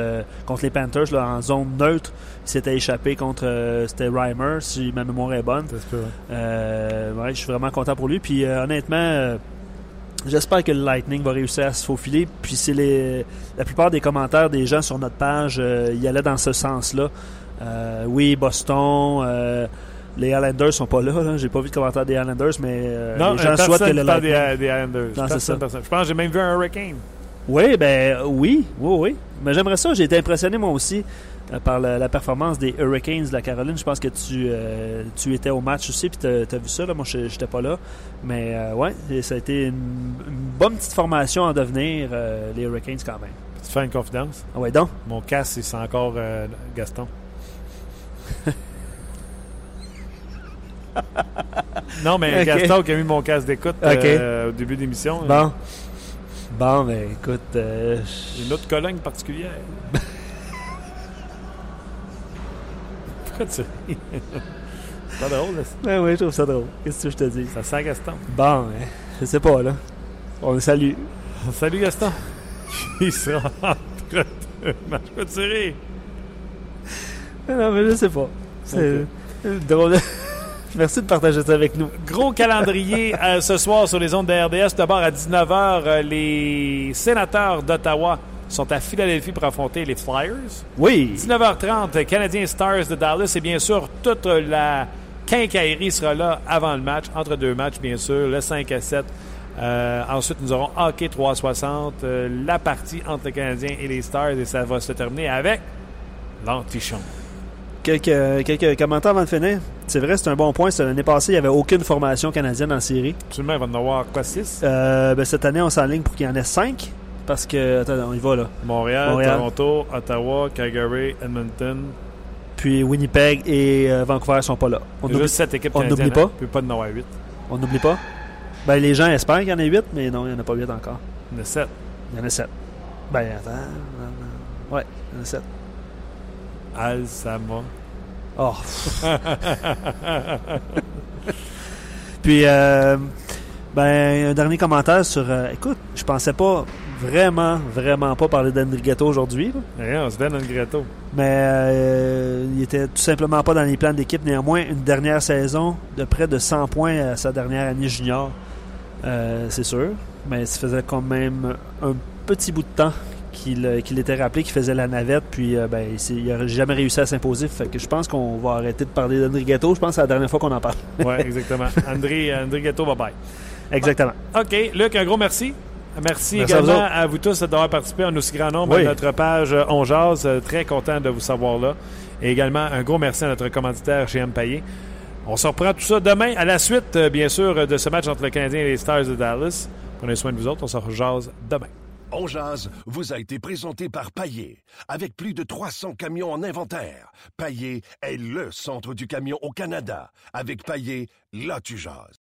contre les Panthers, là, en zone neutre. Il s'était échappé contre c'était Reimer, si ma mémoire est bonne. Ouais, je suis vraiment content pour lui. Puis honnêtement, j'espère que le Lightning va réussir à se faufiler. Puis c'est les la plupart des commentaires des gens sur notre page euh, y allaient dans ce sens-là. Euh, oui, Boston. euh, les Islanders sont pas là. là. J'ai pas vu de commentaires des Islanders, mais euh, non, les gens souhaitent que le des, Lightning. des Islanders. Non, Personne, ça. personne. Je pense que j'ai même vu un Hurricane. Oui, ben oui, oui, oui. Mais j'aimerais ça. J'ai été impressionné moi aussi par la, la performance des Hurricanes de la Caroline. Je pense que tu, euh, tu étais au match aussi, puis tu as vu ça. Là. Moi, je j'étais pas là. Mais euh, ouais, ça a été une, une bonne petite formation en devenir, euh, les Hurricanes quand même. Tu fais une confidence? Ah ouais, donc. Mon casque, c'est encore euh, Gaston. non, mais. Gaston qui a mis mon casque d'écoute euh, au début de l'émission. Bon. Bon, ben écoute. euh, Une autre colonne particulière. Pourquoi tu ris? C'est pas drôle, là. Ben oui, je trouve ça drôle. Qu'est-ce que je te dis? Ça sent Gaston. Bon, ben, je sais pas, là. On le salue. Salut Gaston. Il sera entre-deux-matchs. Pourquoi tu ris? Non, mais je sais pas. C'est euh, drôle. de- Merci de partager ça avec nous. Gros calendrier euh, ce soir sur les ondes de RDS. D'abord à 19h, les sénateurs d'Ottawa sont à Philadelphie pour affronter les Flyers. Oui. 19h30, Canadiens Stars de Dallas. Et bien sûr, toute la quincaillerie sera là avant le match, entre deux matchs, bien sûr, le 5 à 7. Euh, ensuite, nous aurons Hockey 360, euh, la partie entre les Canadiens et les Stars. Et ça va se terminer avec l'antichambre. Quelques, quelques commentaires avant de finir. C'est vrai, c'est un bon point. L'année passée, il n'y avait aucune formation canadienne en série. Absolument, il va en avoir quoi, 6 Euh, ben, cette année, on s'enligne pour qu'il y en ait 5. Parce que, attends, on y va là. Montréal, Montréal. Toronto, Ottawa, Calgary, Edmonton. Puis Winnipeg et euh, Vancouver sont pas là. On n'oublie juste 7 équipes on n'oublie pas. hein. Il peut pas en avoir 8. on n'oublie pas. Ben, les gens espèrent qu'il y en ait 8, mais non, il n'y en a pas 8 encore. Il y en a 7. Il y en a 7. Ben, attends. Ouais, il y en a 7. Al, Sama. Oh. Puis, euh, ben, un dernier commentaire sur. euh, écoute, je pensais pas vraiment, vraiment pas parler d'Andrigato aujourd'hui. là. Rien, on se donne un gâteau. Mais euh, il était tout simplement pas dans les plans d'équipe. Néanmoins, une dernière saison de près de 100 points à sa dernière année junior, euh, c'est sûr. Mais ça faisait quand même un petit bout de temps qu'il euh, était rappelé qu'il faisait la navette. Puis euh, ben, il il n'a jamais réussi à s'imposer. Fait que je pense qu'on va arrêter de parler d'André. Je pense que c'est la dernière fois qu'on en parle. Oui, exactement. André, André Gâteau, bye bye. Exactement. OK. Luc, un gros merci. Merci, Merci à également vous à vous, tous d'avoir participé en aussi grand nombre Oui. à notre page euh, On Jase. Euh, Très content de vous savoir là. Et également, un gros merci à notre commanditaire chez M. Payet. On se reprend tout ça demain à la suite, euh, bien sûr, de ce match entre le Canadien et les Stars de Dallas. Prenez soin de vous autres. On se rejase demain. On jase vous a été présenté par Paillé. Avec plus de 300 camions en inventaire, Paillé est le centre du camion au Canada. Avec Paillé, là tu jases.